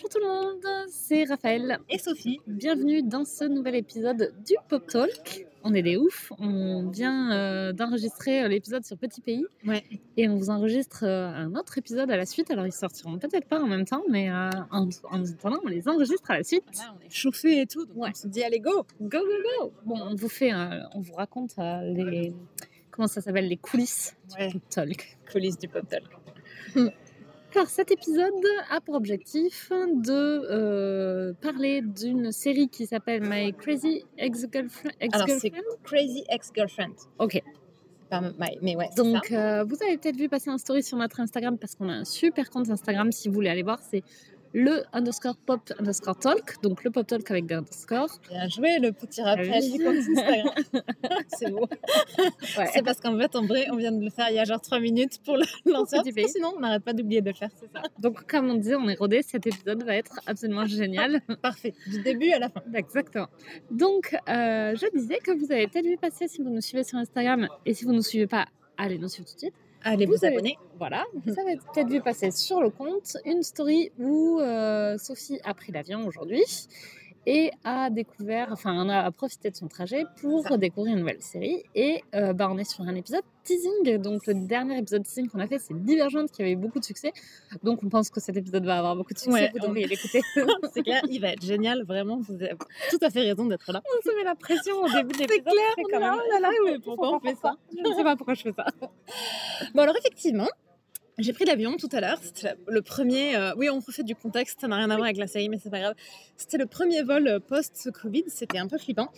Bonjour tout le monde, c'est Raphaël. Et Sophie. Bienvenue dans ce nouvel épisode du Pop Talk. On est des oufs, on vient euh, d'enregistrer euh, l'épisode sur Petit Pays Ouais. et on vous enregistre euh, un autre épisode à la suite. Alors ils sortiront peut-être pas en même temps, mais euh, en, en attendant, on les enregistre à la suite. Là, on est chauffé et tout, donc Ouais. on se dit allez go. Go go go Bon, on vous fait, on vous raconte les comment ça s'appelle les coulisses Ouais. du Pop Talk. Coulisses du pop talk. Alors cet épisode a pour objectif de euh, parler d'une série qui s'appelle My Crazy Ex-Girlfriend? Alors, c'est Crazy Ex-Girlfriend. ok. Mais ouais. Donc euh, vous avez peut-être vu passer un story sur notre Instagram parce qu'on a un super compte Instagram si vous voulez aller voir. C'est le underscore pop underscore talk. Donc le pop talk avec des underscores. Bien joué le petit rappel Ah oui. du compte Instagram. c'est beau. Ouais. C'est parce qu'en fait, en vrai, on vient de le faire il y a genre 3 minutes pour le lancer. Sinon, on n'arrête pas d'oublier de le faire. C'est ça. Donc comme on disait, on est rodé. Cet épisode va être absolument génial. Parfait. Du début à la fin. Exactement. Donc, euh, je disais que vous avez peut-être vu passer si vous nous suivez sur Instagram et si vous ne nous suivez pas, allez nous suivre tout de suite. Allez Vous vous, avez- abonner. Voilà, vous avez peut-être vu passer sur le compte une story où euh, Sophie a pris l'avion aujourd'hui et a découvert, enfin, on a profité de son trajet pour Ça. découvrir une nouvelle série. Et euh, bah, on est sur un épisode teasing. Donc, le dernier épisode teasing qu'on a fait, c'est Divergente qui avait eu beaucoup de succès. Donc, on pense que cet épisode va avoir beaucoup de succès. Ouais, vous on- devriez l'écouter. C'est clair, il va être génial. Vraiment, vous avez tout à fait raison d'être là. on se met la pression au début de C'est l'épisode. clair, c'est on quand là, même- oh là là, mais pourquoi on fait ça? Je ne sais pas pourquoi je fais ça. Bon, alors effectivement, j'ai pris l'avion tout à l'heure. C'était le premier. euh, oui, on refait du contexte, ça n'a rien à voir avec la série, mais c'est pas grave. C'était le premier vol euh, post-Covid, c'était un peu flippant.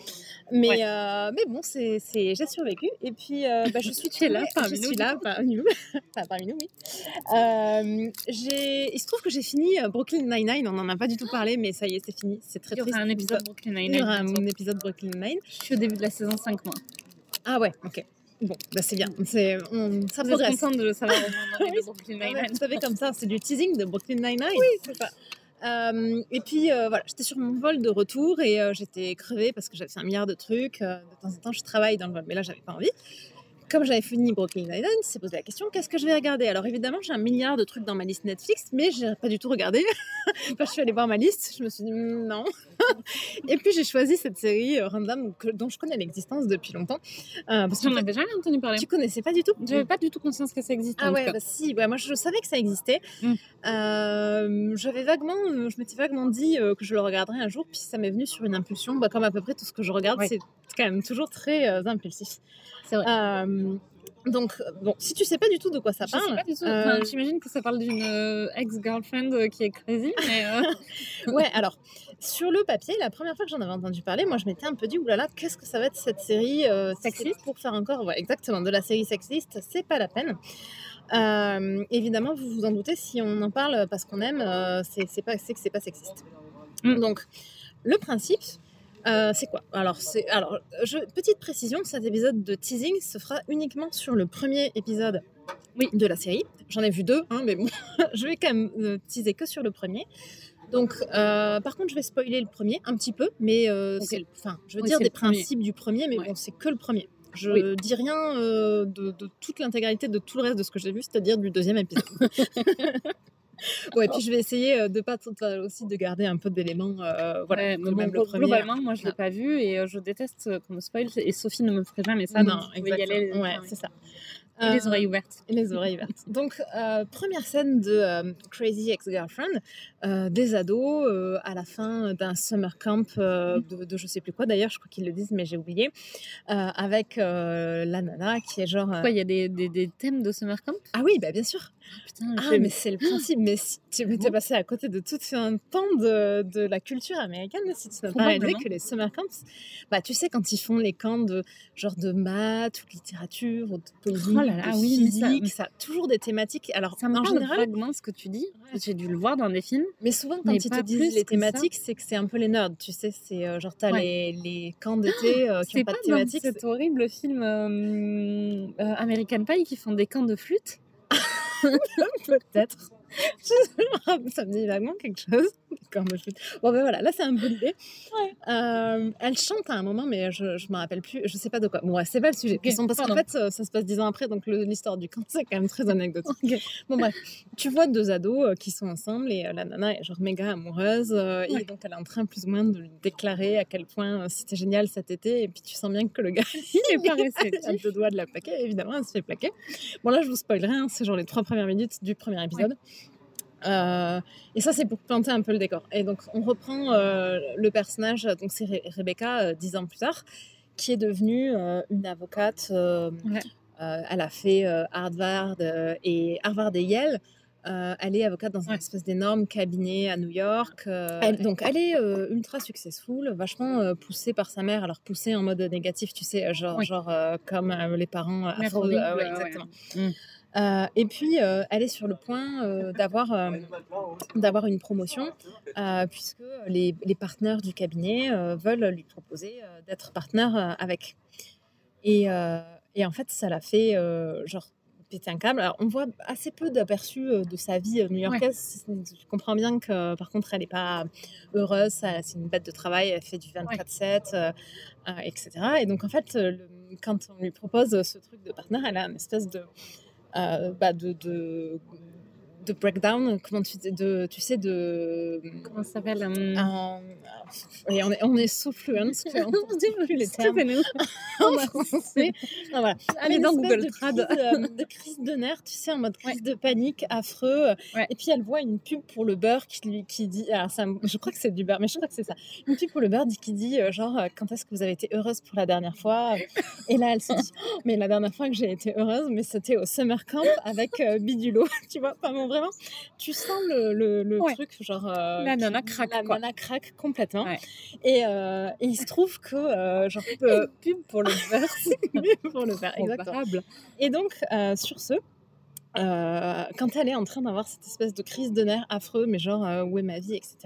Mais, Ouais. euh, mais bon, c'est, j'ai survécu. Et puis, euh, bah, je suis là parmi Je nous, suis là parmi nous. Enfin, parmi nous, oui. J'ai, il se trouve que j'ai fini Brooklyn Nine-Nine. On n'en a pas du tout parlé, mais ça y est, c'est fini. C'est très Il y triste. aura un épisode Brooklyn Il y aura un épisode Brooklyn Nine. Je suis au début de la saison 5 mois. Ah ouais, ok. Bon, bah c'est bien. C'est, on- ça Vous progresse. contente de le savoir au moment donné de Oui, Brooklyn Ah Nine-Nine. vous savez comme ça, c'est du teasing de Brooklyn Nine-Nine. Oui, c'est ça. Euh, et puis euh, voilà, j'étais sur mon vol de retour et euh, j'étais crevée parce que j'avais fait un milliard de trucs. De temps en temps, je travaille dans le vol, mais là, j'avais pas envie. Comme j'avais fini Brooklyn Nine-Nine, c'est posé la question qu'est-ce que je vais regarder? Alors évidemment, j'ai un milliard de trucs dans ma liste Netflix, mais j'ai pas du tout regardé. Quand je suis allée voir ma liste, je me suis dit Hmm, non. et puis j'ai choisi cette série euh, random que- dont je connais l'existence depuis longtemps. Euh, parce que J'en avais jamais entendu parler. tu connaissais pas du tout? J'avais pas du tout conscience que ça existait. ah ouais, bah si, ouais, moi je savais que ça existait. Mm. Euh, J'avais vaguement, je m'étais vaguement dit euh, que je le regarderais un jour, puis ça m'est venu sur une impulsion. Bah, comme à peu près tout ce que je regarde, Ouais. c'est quand même toujours très euh, impulsif. C'est vrai. Euh, donc, bon, si tu sais pas du tout de quoi ça Je sais parle, pas du tout. euh, Enfin, J'imagine que ça parle d'une euh, ex-girlfriend qui est crazy, mais euh, ouais, alors, sur le papier, la première fois que j'en avais entendu parler, moi je m'étais un peu dit, oulala, qu'est-ce que ça va être cette série c'est Sexiste Pour faire encore, ouais, exactement, de la série sexiste, c'est pas la peine. Évidemment, vous vous en doutez, si on en parle parce qu'on aime, c'est c'est pas, c'est que c'est pas sexiste. Mm. Donc, le principe, euh, c'est quoi? Alors, c'est alors je, petite précision, cet épisode de teasing se fera uniquement sur le premier épisode Oui. de la série. J'en ai vu deux, hein, mais bon, je vais quand même euh, teaser que sur le premier. Donc, euh, par contre, je vais spoiler le premier un petit peu, mais Ok. c'est, le- enfin, je veux Oui, dire des premier. principes du premier, mais Ouais. bon, c'est que le premier. Je Oui. dis rien de, de toute l'intégralité de tout le reste de ce que j'ai vu, c'est-à-dire du deuxième épisode. ouais, puis je vais essayer euh, de pas euh, aussi de garder un peu d'éléments. euh, voilà, ouais, que mais bon, même le globalement, moi je l'ai Non. pas vu et euh, je déteste euh, qu'on me spoil. Et Sophie ne me ferait jamais ça. non, donc pouvez y aller les, exactement. Ouais, c'est ça. et les Euh, oreilles ouvertes. Et les oreilles vertes. Donc, euh, première scène de euh, Crazy Ex-Girlfriend, euh, des ados euh, à la fin d'un summer camp euh, de, de je sais plus quoi d'ailleurs, je crois qu'ils le disent, mais j'ai oublié, euh, avec euh, la nana qui est genre. euh, Quoi, il y a des, des, des thèmes de Summer Camp? Ah oui, bah bien sûr. Putain, Ah, mais c'est le principe. Mais si tu m'étais Bon. passé à côté de tout un pan de, de la culture américaine, si tu n'as pas réalisé que les summer camps, bah tu sais, quand ils font les camps de genre de maths ou de littérature ou de Oh là là, de oui, mais ça- physique, ça, toujours des thématiques. Alors, ça me en général, ce que tu dis. Ouais. J'ai dû le voir dans des films. mais souvent quand mais ils te disent les thématiques, c'est que c'est un peu les nerds, tu sais, c'est euh, genre t'as Ouais. les, les camps d'été euh, qui C'est n'ont pas pas de dans thématique. cet horrible film euh, euh, American Pie qui font des camps de flûte. Peut-être. ça me dit vaguement quelque chose. D'accord, moi, je- Bon, ben voilà, là, c'est un peu l'idée. Euh, elle chante à un moment, mais je ne me rappelle plus, je sais pas de quoi. Bon, ouais, c'est pas le sujet. Ok, Parce qu'en fait, ça se passe dix ans après, donc l'histoire du camp, c'est quand même très anecdotique. Bon, bref, tu vois deux ados euh, qui sont ensemble et euh, la nana est genre méga amoureuse. euh, Ouais. Et donc, elle est en train plus ou moins de lui déclarer à quel point c'était génial cet été. Et puis, tu sens bien que le gars, Il est pas à réceptif. deux doigts de la plaquer. Évidemment, elle se fait plaquer. Bon, là, je vous spoilerai, hein, c'est genre les trois premières minutes du premier épisode. Euh, et ça, c'est pour planter un peu le décor. Et donc, on reprend euh, le personnage, donc c'est Re- Rebecca, euh, dix ans plus tard, qui est devenue une avocate. Ouais. elle a fait Harvard et Harvard et Yale. Euh, elle est avocate dans un Ouais. espèce d'énorme cabinet à New York. euh, Elle- donc, elle est euh, ultra successful, vachement euh, poussée par sa mère. Alors, poussée en mode négatif, tu sais, genre, Oui. genre euh, comme euh, les parents euh, euh, ouais, ouais. exactement. Mm. Euh, et puis, euh, elle est sur le point euh, d'avoir euh, d'avoir une promotion, euh, puisque les, les partenaires du cabinet euh, veulent lui proposer euh, d'être partenaire euh, avec. Et, euh, et en fait, ça l'a fait euh, genre péter un câble. Alors, on voit assez peu d'aperçus euh, de sa vie euh, new-yorkaise. Je comprends bien que, par contre, elle n'est pas heureuse. C'est une bête de travail. Elle fait du 24-7, euh, euh, etc. Et donc, en fait, euh, le- quand on lui propose ce truc de partenaire, elle a une espèce de euh, bah, de, de, de breakdown, comment tu, de, tu sais, de... Comment ça s'appelle un- et on, est, on est so fluent, qu'on ne dit plus les termes en français. Non, voilà. Allez dans Google de Trad. Crise, euh, de crise de nerfs, tu sais, en mode crise de panique, affreux. Ouais. Et puis elle voit une pub pour le beurre qui lui qui dit, alors ça, me- je crois que c'est du beurre, mais je crois que c'est ça. Une pub pour le beurre qui dit euh, genre quand est-ce que vous avez été heureuse pour la dernière fois? Et là elle se dit, Oh, mais la dernière fois que j'ai été heureuse, mais c'était au summer camp avec euh, Bidulo, tu vois. Enfin bon, vraiment, tu sens le, le, le Ouais. truc genre euh, La nana craque, la quoi. nana craque complètement. Ouais. Et, euh, et il se trouve que euh, genre pub pour le pub pour le beurre, exactement. Et donc, euh, sur ce, euh, quand elle est en train d'avoir cette espèce de crise de nerfs affreux, mais genre, euh, où est ma vie, etc.,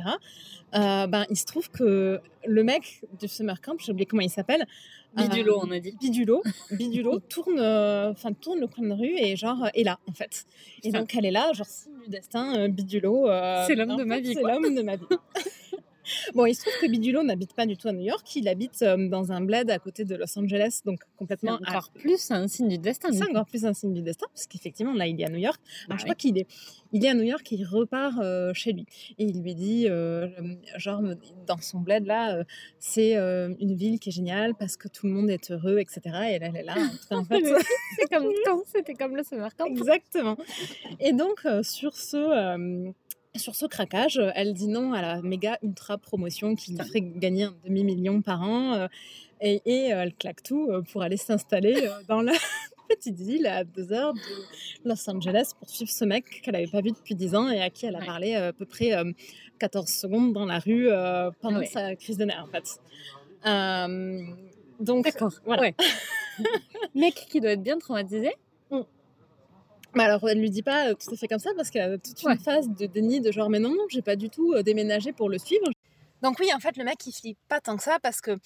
euh, ben, il se trouve que le mec du Summer Camp, j'ai oublié comment il s'appelle, Bidulo, euh, on a dit. Bidulo, Bidulo tourne, euh, enfin tourne le coin de rue et genre euh, est là en fait. Et donc elle est là, genre signe du destin, euh, Bidulo. euh, C'est l'homme de ma vie, C'est l'homme de ma vie. Bon, il se trouve que Bidulo n'habite pas du tout à New York, il habite euh, dans un bled à côté de Los Angeles, donc C'est complètement à encore plus un signe du destin. c'est encore plus un signe du destin, parce qu'effectivement, là, il est à New York. Alors, Bah je oui. crois qu'il est, il est à New York et il repart euh, chez lui. Et il lui dit, euh, genre, dans son bled, là, c'est une ville qui est géniale parce que tout le monde est heureux, etc. Et là, elle est là, en fait, C'est comme c'était comme le summer camp. Exactement. Et donc, sur ce. Sur ce craquage, euh, elle dit non à la méga ultra promotion qui lui ferait gagner un demi-million par an. euh, et, et, euh, elle claque tout pour aller s'installer dans la petite ville à deux heures de Los Angeles pour suivre ce mec qu'elle n'avait pas vu depuis 10 ans et à qui elle a Ouais. parlé à peu près euh, 14 secondes dans la rue pendant Ouais. sa crise de nerfs en fait. Donc, D'accord. Voilà. Ouais. Mec qui doit être bien traumatisé. Mais alors, elle lui dit pas euh, tout à fait comme ça parce qu'elle a toute une Ouais. phase de déni de genre, mais non, non, j'ai pas du tout euh, déménagé pour le suivre. Donc oui, en fait, le mec, il flippe pas tant que ça parce que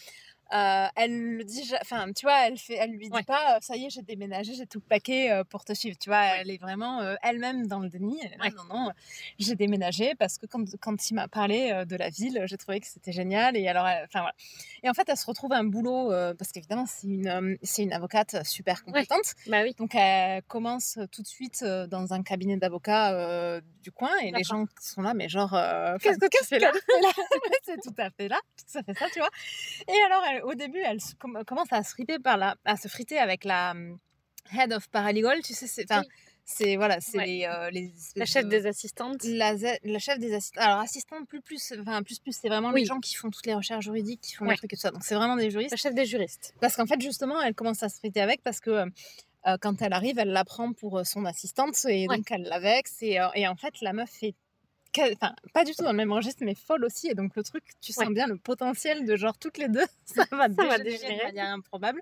euh, elle le dit, enfin, tu vois, elle fait, elle lui dit Ouais. pas, euh, ça y est, j'ai déménagé, j'ai tout paqué euh, pour te suivre. Tu vois, elle est vraiment euh, elle-même dans le déni. Elle là. Non, non, j'ai déménagé parce que quand, quand il m'a parlé de la ville, j'ai trouvé que c'était génial. Et alors, enfin voilà. Et en fait, elle se retrouve un boulot parce qu'évidemment, c'est une, c'est une avocate super compétente. Bah oui. Donc elle commence tout de suite dans un cabinet d'avocats du coin et les gens sont là, mais genre, Qu'est-ce que tu fais là? Ouais, C'est tout à fait là, tout à fait ça, tu vois. Et alors elle- au début, elle com- commence à se friper par la, à se friter avec la head of paralegal, tu sais, c'est, c'est voilà, c'est Ouais. les, euh, les La chef de- des assistantes. la, chef des assistants. Alors, assistante plus plus, enfin plus plus, c'est vraiment Oui. les gens qui font toutes les recherches juridiques, qui font Ouais. les trucs et tout ça. Donc c'est vraiment des juristes. La chef des juristes. Parce qu'en fait, justement, elle commence à se friter avec parce que euh, quand elle arrive, elle la prend pour son assistante et Ouais. donc elle la vexe. Et, euh, et en fait, la meuf est. Enfin, pas du tout dans le même registre, mais folle aussi. Et donc, le truc, tu sens Ouais. bien le potentiel de genre toutes les deux, ça va va dégénérer de dégénérer. manière improbable.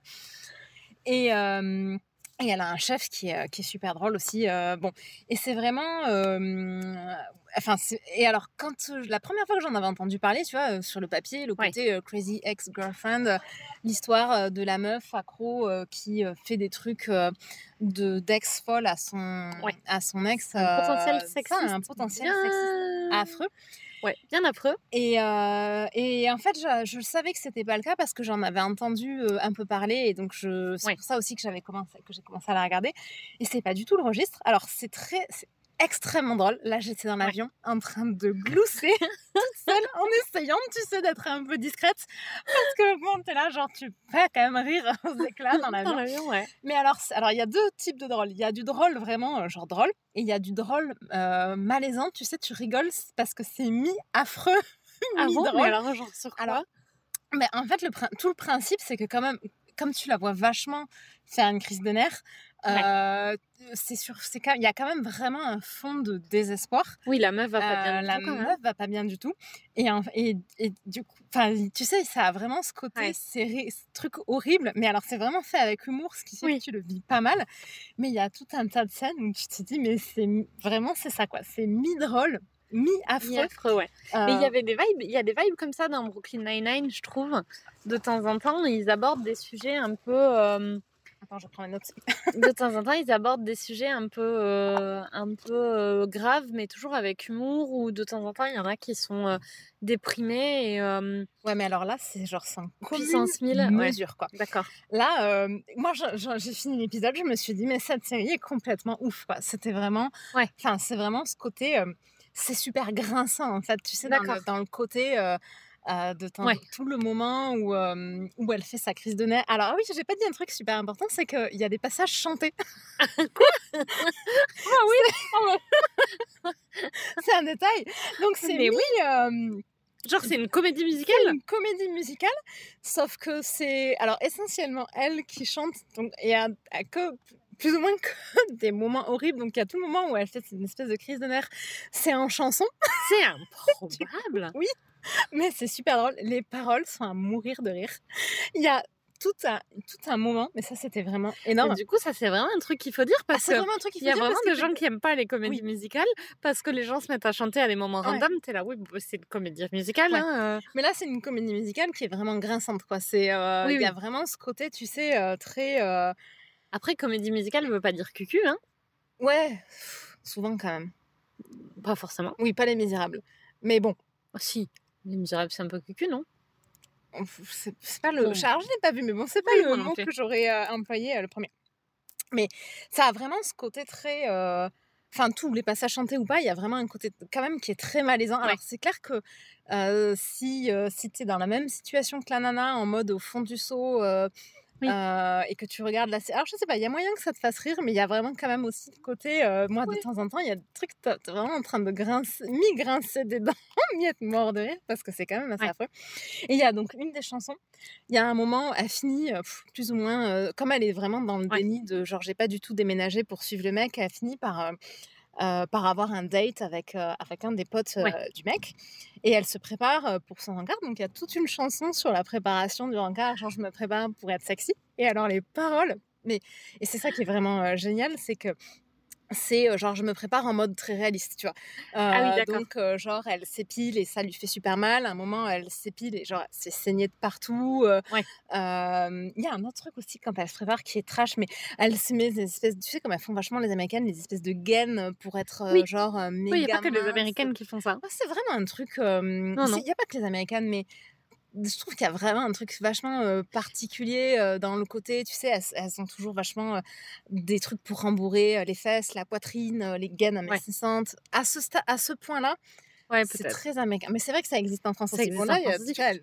Et, euh, et elle a un chef qui est, qui est super drôle aussi. euh, bon, et c'est vraiment. euh, enfin, et alors, quand euh, la première fois que j'en avais entendu parler, tu vois, euh, sur le papier, le côté euh, crazy ex-girlfriend, euh, l'histoire euh, de la meuf accro euh, qui euh, fait des trucs euh, de d'ex folle à son Ouais. à son ex. Un potentiel euh, ça, sexiste. un potentiel bien sexiste affreux. Ouais, bien affreux. Et, euh, et en fait, je, je savais que c'était pas le cas parce que j'en avais entendu euh, un peu parler et donc c'est Ouais. pour ça aussi que j'avais commencé, que j'ai commencé à la regarder. Et c'est pas du tout le registre. Alors c'est très, extrêmement drôle. Là, j'étais dans l'avion en train de glousser toute seule en essayant, tu sais, d'être un peu discrète parce que bon, t'es là, genre tu peux quand même rire aux éclats dans l'avion. Ouais. Mais alors, alors il y a deux types de drôle. Il y a du drôle vraiment euh, genre drôle et il y a du drôle euh, malaisant. Tu sais, tu rigoles parce que c'est mi-affreux, Ah bon? Mi-drôle. Mais alors, genre sur quoi? Alors, Mais en fait, le, tout le principe, c'est que quand même, comme tu la vois vachement faire une crise de nerfs, euh, c'est sûr, c'est il y a quand même vraiment un fond de désespoir. Oui, la meuf va pas bien Euh, du la tout, meuf va pas bien du tout. Et, en- et, et du coup, tu sais, ça a vraiment ce côté, Ouais. serré, ce truc horrible. Mais alors, c'est vraiment fait avec humour, ce qui fait Oui. que tu le vis pas mal. Mais il y a tout un tas de scènes où tu te dis, mais c'est mi- vraiment, c'est ça quoi. C'est mi-drôle, mi-affreux. Mi affreux, ouais. Mais il y Euh, avait des vibes, il y a des vibes comme ça dans Brooklyn Nine-Nine, je trouve. De temps en temps, ils abordent des sujets un peu. euh, Attends, je prends mes notes. de temps en temps, ils abordent des sujets un peu, euh, un peu graves, mais toujours avec humour. Ou de temps en temps, il y en a qui sont déprimés et Ouais, mais alors là, c'est genre sans puissance commune 1000. Ouais, mesure, quoi. d'accord. Là, moi, j'ai fini l'épisode, je me suis dit, mais cette série est complètement ouf, quoi. C'était vraiment... Ouais. Enfin, c'est vraiment ce côté... c'est super grinçant, en fait, tu sais, dans le, dans le côté... euh, euh, de Ouais. tout le moment où, euh, où elle fait sa crise de nerfs. Alors ah oui, j'ai pas dit un truc super important, c'est qu'il y a des passages chantés. Ah oui, c'est un détail. Donc c'est Mais mis, euh, genre c'est une comédie musicale? une comédie musicale, sauf que c'est alors essentiellement elle qui chante, donc il y a, a que plus ou moins que des moments horribles. Donc il y a tout le moment où elle fait une espèce de crise de nerfs, c'est en chanson, C'est improbable. mais c'est super drôle. Les paroles sont à mourir de rire. Il y a tout un tout un moment, mais ça c'était vraiment Et énorme. du coup, ça c'est vraiment un truc qu'il faut dire Ah, parce que vraiment un truc qu'il il y a faut dire vraiment des que gens qui aiment pas les comédies Oui. musicales parce que les gens se mettent à chanter à des moments Ouais. random. T'es là, oui, bah, c'est une comédie musicale. Ouais. hein, euh. Mais là, c'est une comédie musicale qui est vraiment grinçante, quoi. C'est, euh, il Oui, y a oui. vraiment ce côté, tu sais, euh, très, Après, comédie musicale veut pas dire cucu, hein ouais, pff, souvent quand même. Pas forcément. Oui, pas les Misérables, mais bon. Ah, si. Les Misérables, c'est un peu cucu, non? C'est pas le. Alors, je l'ai pas vu, mais bon, c'est pas Oui, le mot que j'aurais euh, employé euh, le premier. Mais ça a vraiment ce côté très. euh, Enfin, tous les passages chantés ou pas, il y a vraiment un côté quand même qui est très malaisant. Alors, Ouais. c'est clair que euh, si, euh, si tu es dans la même situation que la nana, en mode au fond du seau, euh, Oui. euh, et que tu regardes la série. Alors, je sais pas, il y a moyen que ça te fasse rire, mais il y a vraiment quand même aussi le côté. euh, moi, Oui. de temps en temps, il y a des trucs, t'es vraiment en train de grincer, mi-grincer des dents, mi-être mort de rire, parce que c'est quand même assez Ouais. affreux. Et il y a donc une des chansons, il y a un moment, elle finit euh, pff, plus ou moins, euh, comme elle est vraiment dans le Ouais. déni de genre, j'ai pas du tout déménagé pour suivre le mec, elle finit par. Euh, par avoir un date avec, euh, avec un des potes euh, Ouais. du mec. Et elle se prépare pour son rencard. Donc il y a toute une chanson sur la préparation du rencard. Genre, je me prépare pour être sexy. Et alors, les paroles. Mais, et c'est ça qui est vraiment génial, c'est que c'est euh, genre je me prépare en mode très réaliste, tu vois? Ah oui, Euh, donc euh, genre elle s'épile et ça lui fait super mal. À un moment elle s'épile et genre c'est saigné de partout. euh, Ouais. euh, Il y a un autre truc aussi quand elle se prépare qui est trash, mais elle se met des espèces, tu sais comme elles font vachement les américaines, des espèces de gaines pour être euh, Oui. genre euh, méga Oui, il n'y a pas que les. Américaines qui font ça. Ouais, c'est vraiment un truc. euh, Non, c'est- non. Il n'y a pas que les américaines, mais je trouve qu'il y a vraiment un truc vachement euh, particulier euh, dans le côté, tu sais, elles, elles ont toujours vachement euh, des trucs pour rembourrer les fesses, la poitrine, les gaines amincissantes. À ce, à ce point-là, Ouais, c'est très américain. Mais c'est vrai que ça existe en France Ça aussi. existe en France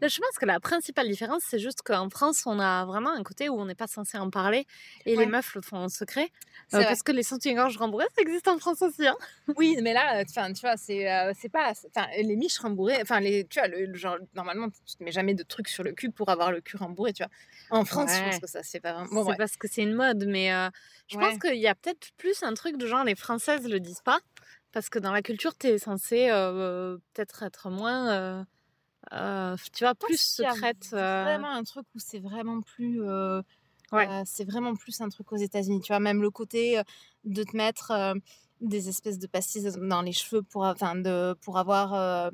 Là, Je pense que la principale différence, c'est juste qu'en France, on a vraiment un côté où on n'est pas censé en parler et Ouais. les meufs le font en secret. c'est Euh, parce que les soutiens-gorge rembourrés, ça existe en France aussi. Hein. Oui, mais là, euh, tu vois, c'est euh, c'est pas, les miches rembourrées, enfin, les, tu vois, le, le genre, normalement, tu te mets jamais de trucs sur le cul pour avoir le cul rembourré, tu vois. En France, je pense que ça fait pas vraiment. Bon, c'est parce que c'est une mode, mais euh, je pense qu'il y a peut-être plus un truc de genre les Françaises le disent pas. Parce que dans la culture, tu es censé euh, peut-être être moins, euh, tu vois, plus secrète. euh, Vraiment un truc où c'est vraiment plus. Ouais. c'est vraiment plus un truc aux États-Unis. Tu vois, même le côté de te mettre. Des espèces de pastilles dans les cheveux pour, enfin, de, pour avoir euh,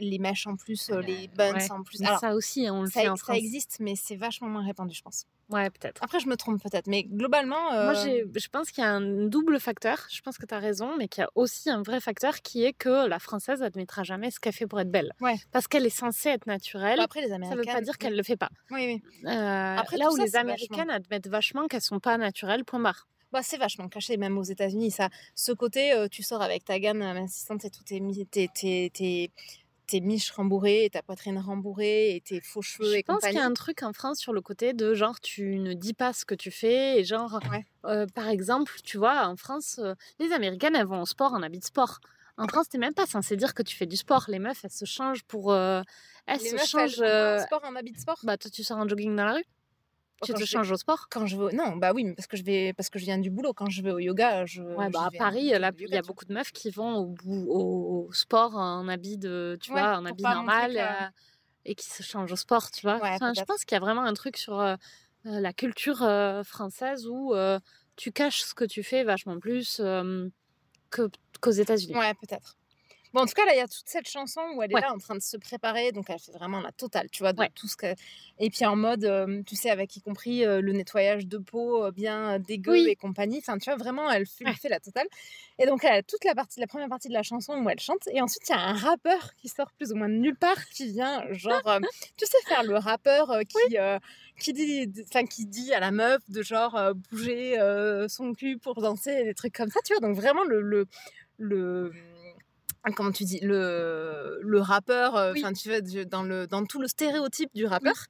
les mèches en plus, euh, les buns Ouais. en plus. Alors, ça aussi, on le ça, fait en ça France. existe, mais c'est vachement moins répandu, je pense. Ouais, peut-être. Après, je me trompe peut-être, mais globalement. Moi, euh, je pense qu'il y a un double facteur. Je pense que tu as raison, mais qu'il y a aussi un vrai facteur qui est que la française admettra jamais ce qu'elle fait pour être belle. Ouais. Parce qu'elle est censée être naturelle. Après, les ça Américaines. veut pas dire qu'elle le fait pas. Oui, oui. Euh, Après, là où ça, les Américaines admettent vachement qu'elles sont pas naturelles, point barre. Bah, c'est vachement caché, même aux États-Unis. Ça, ce côté, euh, tu sors avec ta gamme assistante et tout tes, tes, tes, tes, tes miches rembourrées, et ta poitrine rembourrée, et tes faux cheveux Je et pense qu'il y a un truc en France sur le côté de genre tu ne dis pas ce que tu fais et genre Ouais. euh, par exemple tu vois en France euh, les Américaines elles vont au sport en habit de sport. En France t'es même pas censé dire que tu fais du sport. Les meufs elles se changent pour euh, elles Les se meufs, changent. elles euh, sport en habit de sport Bah toi tu sors en jogging dans la rue? Tu te changes au sport? Quand je vais... Non, bah oui, mais parce que, je vais... parce que je viens du boulot. Quand je vais au yoga, je. Ouais, bah à Paris, là, il y a beaucoup de meufs qui vont au, au, au sport en habit de, tu Ouais, vois, en habit normal euh, et qui se changent au sport, tu vois. Ouais, Enfin, je pense qu'il y a vraiment un truc sur euh, euh, la culture euh, française où tu caches ce que tu fais vachement plus que- qu'aux États-Unis. Ouais, peut-être. Bon, en tout cas, là, il y a toute cette chanson où elle est Ouais. là en train de se préparer. Donc, elle fait vraiment la totale, tu vois, de Ouais. tout ce que. Et puis, en mode, euh, tu sais, avec y compris euh, le nettoyage de peau euh, bien dégueu Oui. et compagnie. Enfin, tu vois, vraiment, elle fait, Ouais. fait la totale. Et donc, elle a toute la, partie, la première partie de la chanson où elle chante. Et ensuite, il y a un rappeur qui sort plus ou moins de nulle part, qui vient, genre, tu sais, faire le rappeur qui. qui dit, enfin, qui dit à la meuf de genre euh, bouger euh, son cul pour danser, des trucs comme ça, tu vois. Donc vraiment le, le, le comment tu dis? Le, le rappeur, euh, Oui. enfin tu vois, dans, le, dans tout le stéréotype du rappeur.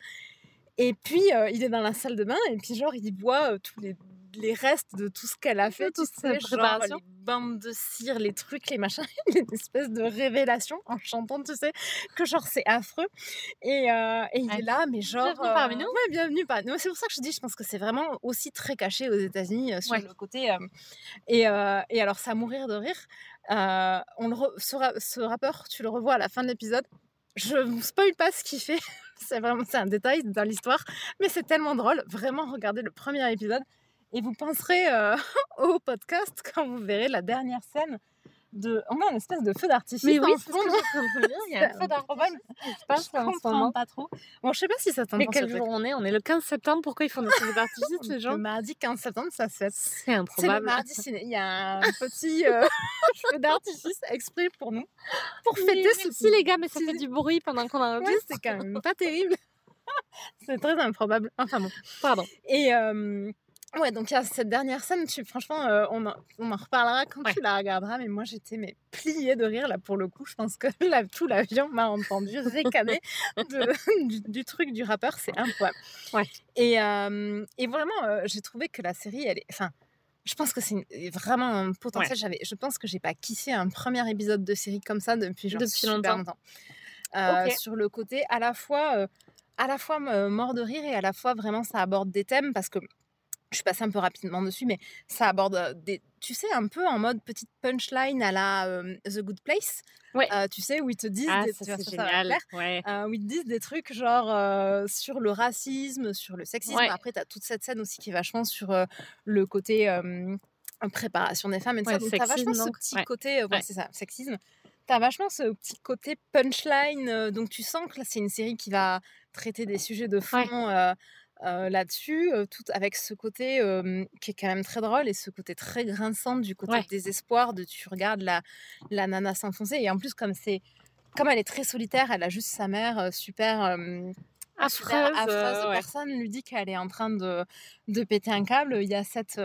Et puis euh, il est dans la salle de bain et puis genre il voit euh, tous les, les restes de tout ce qu'elle a fait, toute sa sais, genre préparation. les bandes de cire, les trucs, les machins, il y a une espèce de révélation en chantant, tu sais, que genre c'est affreux. Et, euh, et il Ouais. est là, mais genre. Bienvenue parmi nous. Ouais, bienvenue parmi nous. C'est pour ça que je dis, je pense que c'est vraiment aussi très caché aux États-Unis euh, sur Ouais. le côté. euh, et, euh, et alors, ça mourir de rire. Euh, on le re- ce, ra- ce rappeur, tu le revois à la fin de l'épisode. Je vous spoil pas ce qu'il fait. c'est vraiment c'est un détail dans l'histoire, mais c'est tellement drôle. Vraiment, regardez le premier épisode et vous penserez euh, au podcast quand vous verrez la dernière scène de. On a une espèce de feu d'artifice. Mais oui, c'est ce que de dire. Il y a un feu d'artifice je en ce comprends moment. pas trop. Bon, je sais pas si ça Mais t'entend quel ce jour on est? On est le 15 septembre. Pourquoi ils font des feux d'artifice, les Le gens? mardi 15 septembre, ça se fait. C'est C'est le improbable. mardi ciné. Il y a un petit euh, feu d'artifice exprès pour nous, pour Oui, fêter ce merci les gars, mais ça fait du bruit pendant qu'on Ouais, enregistre. c'est quand même pas terrible. c'est très improbable. Enfin bon. Pardon. Et euh, ouais, donc il y a cette dernière scène, tu, franchement, euh, on, en, on en reparlera quand Ouais. tu la regarderas, mais moi j'étais mais, pliée de rire là pour le coup. Je pense que tout l'avion m'a entendu ricaner de- du, du truc du rappeur, c'est improbable. Ouais. Et, euh, et vraiment, euh, j'ai trouvé que la série, elle est. Enfin, je pense que c'est vraiment un potentiel. J'avais, je pense que j'ai pas kiffé un premier épisode de série comme ça depuis, genre, Depuis super longtemps. Sur le côté à la fois, à la fois mort de rire et à la fois vraiment ça aborde des thèmes parce que je suis passée un peu rapidement dessus, mais ça aborde des, tu sais, un peu en mode petite punchline à la euh, The Good Place. Ouais. Euh, tu sais, où ils te disent, Ah, des, ça génial. Ouais. Euh, où ils te disent des trucs genre sur le racisme, sur le sexisme. Ouais. Après, tu as toute cette scène aussi qui est vachement sur le côté préparation des femmes et tout ça. Donc, tu as vachement ce petit côté, c'est ça, sexisme. Tu as vachement ce petit côté punchline. donc, tu sens que là, c'est une série qui va traiter des sujets de fond. Euh, là-dessus, euh, tout avec ce côté euh, qui est quand même très drôle et ce côté très grinçant du côté Ouais. désespoir de tu regardes la, la nana s'enfoncer et en plus comme c'est comme elle est très solitaire, elle a juste sa mère super, super Affreuse. affreuse. ouais. Personne lui dit qu'elle est en train de, de péter un câble. Il y a cette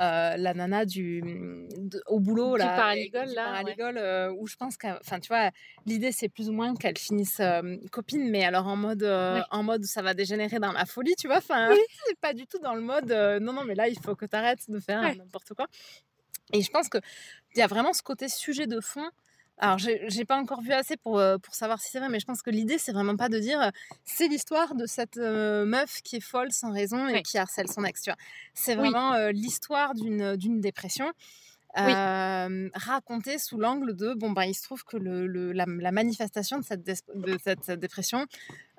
euh, la nana du de- au boulot Du là, paralegal, du là, ouais. euh, où je pense que, enfin tu vois, l'idée c'est plus ou moins qu'elle finisse euh, copine, mais alors en mode euh, Ouais. en mode ça va dégénérer dans la folie, tu vois. Enfin, c'est pas du tout dans le mode non non mais là il faut que tu arrêtes de faire Ouais. n'importe quoi. Et je pense que il y a vraiment ce côté sujet de fond. Alors, j'ai pas encore vu assez pour, euh, pour savoir si c'est vrai, mais je pense que l'idée, c'est vraiment pas de dire euh, c'est l'histoire de cette euh, meuf qui est folle sans raison et qui harcèle son ex. C'est Oui. vraiment euh, l'histoire d'une d'une dépression euh, raconté sous l'angle de bon bah il se trouve que le, le- la, la manifestation de cette, de cette dépression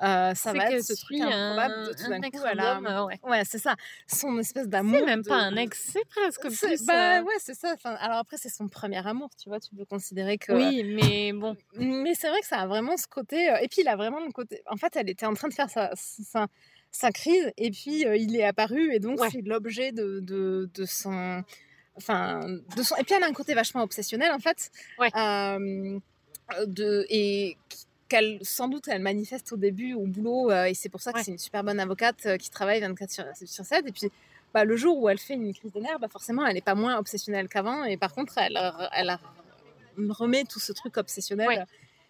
euh, ça va être ce truc improbable de tout d'un coup euh, ouais. ouais c'est ça son espèce d'amour C'est même de- pas un ex, c'est presque plus. bah ouais c'est ça Enfin, alors après c'est son premier amour tu vois tu peux considérer que Oui, mais bon. mais c'est vrai que ça a vraiment ce côté. et puis il a vraiment le côté. En fait, elle était en train de faire sa, sa, sa crise et puis euh, il est apparu et donc Ouais. c'est l'objet de, de, de son. Enfin, de son. Et puis elle a un côté vachement obsessionnel en fait. Ouais. Euh, de, et qu'elle, sans doute, elle manifeste au début au boulot euh, et c'est pour ça que Ouais. c'est une super bonne avocate euh, qui travaille 24 sur, sur 7. Et puis. Bah, le jour où elle fait une crise de nerfs, bah, forcément, elle n'est pas moins obsessionnelle qu'avant. Et par contre, elle, elle remet tout ce truc obsessionnel Ouais.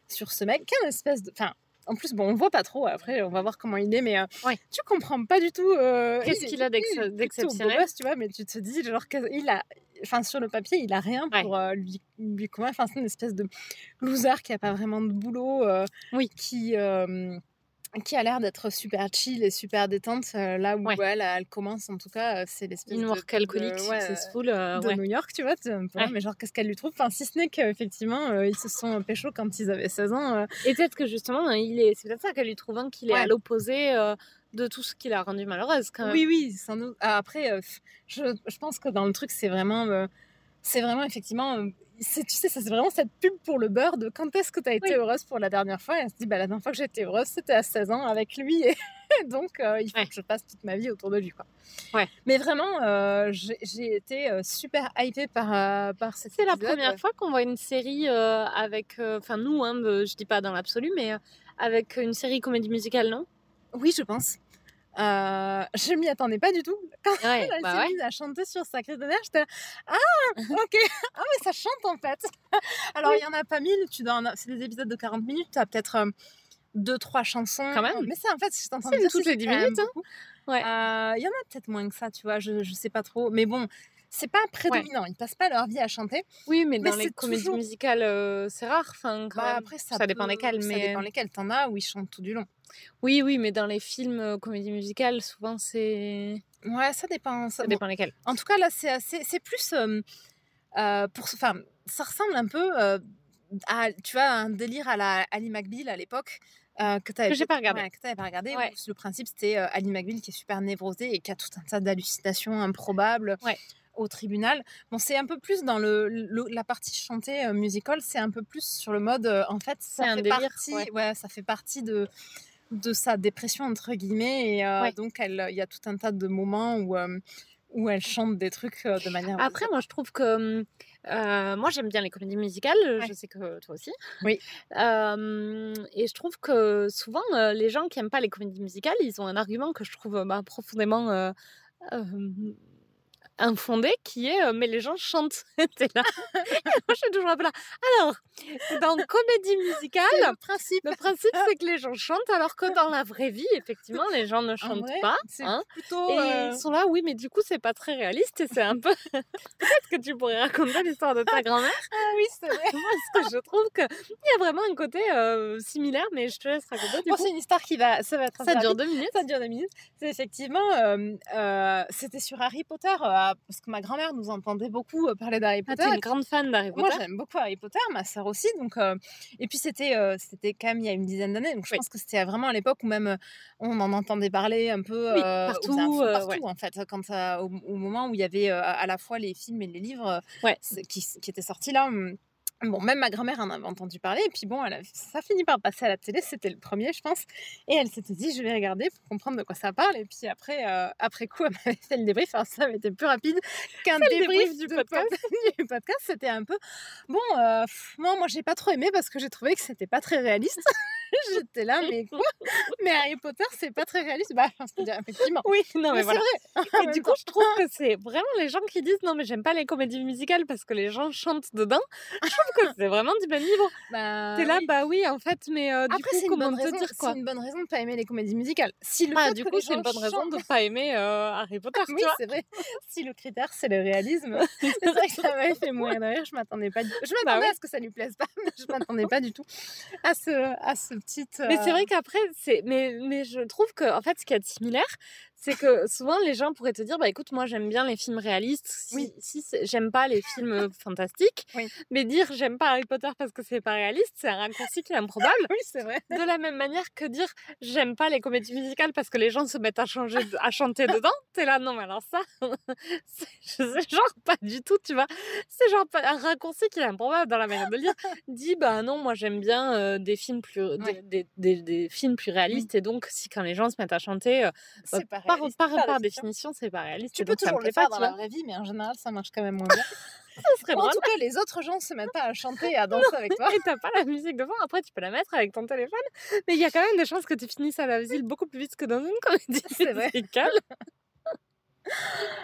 sur ce mec, une espèce de. Enfin, en plus, bon, on voit pas trop. Après, on va voir comment il est, mais euh, Ouais. tu comprends pas du tout. euh, Qu'est-ce il est- qu'il a d'exceptionnel tu vois, mais tu te dis, genre, qu'il a. Enfin, sur le papier, il a rien Ouais. pour euh, lui, lui. Enfin, c'est une espèce de loser qui a pas vraiment de boulot. euh, Oui. Qui. Euh, qui a l'air d'être super chill et super détente, euh, là où Ouais. elle, elle commence en tout cas, euh, c'est l'espèce Une work alcoolique de- ouais, successful. euh, de ouais. New York, tu vois. Mais genre, qu'est-ce qu'elle lui trouve? Enfin, si ce n'est qu'effectivement, euh, ils se sont pécho quand ils avaient 16 ans. euh. Et peut-être que justement, il est, c'est peut-être ça qu'elle lui trouve un qu'il est à l'opposé euh, de tout ce qui l'a rendue malheureuse quand même. Oui, oui, sans doute. Ah, après, euh, je, je pense que dans le truc, c'est vraiment. C'est vraiment effectivement. euh, c'est- tu sais, c'est vraiment cette pub pour le beurre de quand est-ce que tu as été Oui. heureuse pour la dernière fois? Et elle se dit, bah, la dernière fois que j'ai été heureuse, c'était à 16 ans avec lui. Et donc, euh, il faut Ouais. que je passe toute ma vie autour de lui. Quoi. Ouais. Mais vraiment, euh, j'ai été super hypée par, par cette C'est la première fois qu'on voit une série euh, avec, enfin nous, hein, je dis pas dans l'absolu, mais avec une série comédie musicale, non? Oui, je pense. Euh, je m'y attendais pas du tout. Quand Ouais, elle bah s'est ouais. mise à chanter sur sa crise de nerfs, j'étais là, ah, ok, ah mais ça chante en fait. Alors il y en a pas mille, tu dois en c'est des épisodes de 40 minutes, tu as peut-être euh, deux, trois chansons. Quand même. Mais ça en fait, je t'entends toutes les dix quand même minutes, hein. Ouais. Euh, Il y en a peut-être moins que ça, tu vois, je, je sais pas trop. Mais bon, c'est pas prédominant, ils passent pas leur vie à chanter. Oui, mais Mais dans les comédies toujours- musicales, euh, c'est rare. Enfin, quand Bah, après, ça, ça dépend lesquelles, Ça mais dépend lesquelles. T'en as où ils chantent tout du long. oui, oui, mais dans les films euh, comédies musicales, souvent c'est Ouais, ça dépend. Ça, ça bon, dépend lesquelles. En tout cas, là, c'est assez- c'est plus euh, pour, enfin, ça ressemble un peu à, tu vois, un délire à la Ali McBeal à l'époque. euh, que tu Que j'ai pas regardé. que t'avais pas regardé. Ouais. le principe, c'était euh, Ali McBeal qui est super névrosée et qui a tout un tas d'hallucinations improbables Ouais. Au tribunal. Bon, c'est un peu plus dans le, le- la partie chantée euh, musical, c'est un peu plus sur le mode, euh, en fait, ça C'est un fait délire, partie, ouais. ouais, ça fait partie de de sa dépression entre guillemets et euh, Ouais. donc elle il y a tout un tas de moments où euh, où elle chante des trucs de manière Après, moi, je trouve que hum, euh, moi, j'aime bien les comédies musicales. Ouais. Je sais que toi aussi. Oui. Euh, et je trouve que souvent, les gens qui aiment pas les comédies musicales, ils ont un argument que je trouve bah, profondément euh, euh, infondé, qui est euh, mais les gens chantent. T'es là. Moi, je suis toujours un peu là. Alors, dans comédie musicale, le principe le principe c'est que les gens chantent, alors que dans la vraie vie, effectivement, les gens ne En chantent vrai, pas. hein. plutôt Et euh, ils sont là, oui, mais du coup, c'est pas très réaliste et c'est un peu. Peut-être que tu pourrais raconter l'histoire de ta grand-mère. ah oui c'est vrai parce que je trouve qu'il y a vraiment un côté euh, similaire, mais je te laisse raconter. Du Bon, coup, c'est une histoire qui va ça va être ça dure deux minutes. ça dure deux minutes c'est effectivement c'était sur Harry Potter euh, parce que ma grand-mère nous entendait beaucoup euh, parler d'Harry Ah, Potter t'es une grande fan d'Harry Moi, Potter? j'aime beaucoup Harry Potter, ma sœur aussi. Donc, euh, et puis, c'était euh, c'était quand même il y a une dizaine d'années. Donc, je Oui. pense que c'était vraiment à l'époque où même on en entendait parler un peu Oui, partout, infos, partout, ouais. en fait. Quand, au, au moment où il y avait à la fois les films et les livres Ouais. c'est- qui, qui étaient sortis là. hum, Bon, même ma grand-mère en avait entendu parler, et puis bon, elle a, ça finit par passer à la télé, c'était le premier, je pense. Et elle s'était dit, je vais regarder pour comprendre de quoi ça parle. Et puis après, euh, après coup, elle m'avait fait le débrief. Alors ça avait été plus rapide qu'un débrief, débrief du podcast. podcast. C'était un peu, bon, euh, moi, moi j'ai pas trop aimé parce que j'ai trouvé que c'était pas très réaliste. J'étais là, mais quoi? Mais Harry Potter, c'est pas très réaliste. Bah, je peux dire, effectivement. Oui, non, mais, Mais voilà. c'est vrai. Et du coup, je trouve que c'est vraiment les gens qui disent non, mais j'aime pas les comédies musicales parce que les gens chantent dedans. Je trouve que c'est vraiment du même niveau. Bah, T'es là, oui. bah oui, en fait, mais euh, du Après, coup, c'est comment te raison, dire c'est quoi une bonne raison de pas aimer les comédies musicales. Si le Ah, du coup, c'est une bonne raison chantent- de pas aimer euh, Harry Potter, Oui, c'est vrai. Si le critère c'est le réalisme, c'est vrai que ça m'avait fait mourir. Je m'attendais pas. Du... Je Bah m'attendais à ce que ça lui plaise pas, mais je m'attendais pas du tout à ce à ce Mais c'est euh, vrai qu'après, c'est mais mais je trouve que en fait, ce qu'il y a de similaire, c'est que souvent les gens pourraient te dire bah écoute moi j'aime bien les films réalistes si, Oui. si j'aime pas les films fantastiques Oui. mais dire j'aime pas Harry Potter parce que c'est pas réaliste c'est un raccourci qui est improbable Oui, c'est vrai. de la même manière que dire j'aime pas les comédies musicales parce que les gens se mettent à changer à chanter dedans t'es là non mais alors ça c'est genre pas du tout tu vois c'est genre un raccourci qui est improbable dans la manière de le dire dis bah non moi j'aime bien euh, des films plus des- Ouais. des, des- des films plus réalistes et donc si quand les gens se mettent à chanter euh, bah, C'est pas par, réaliste, par, par par définition. c'est pas réaliste. Tu peux toujours le faire dans la vraie vie, mais en général, ça marche quand même moins bien. Ça serait en tout cas, les autres gens se mettent pas à chanter et à danser avec toi. Et t'as pas la musique de fond, après tu peux la mettre avec ton téléphone. Mais il y a quand même des chances que tu finisses à l'asile beaucoup plus vite que dans une comédie C'est vrai. musicale.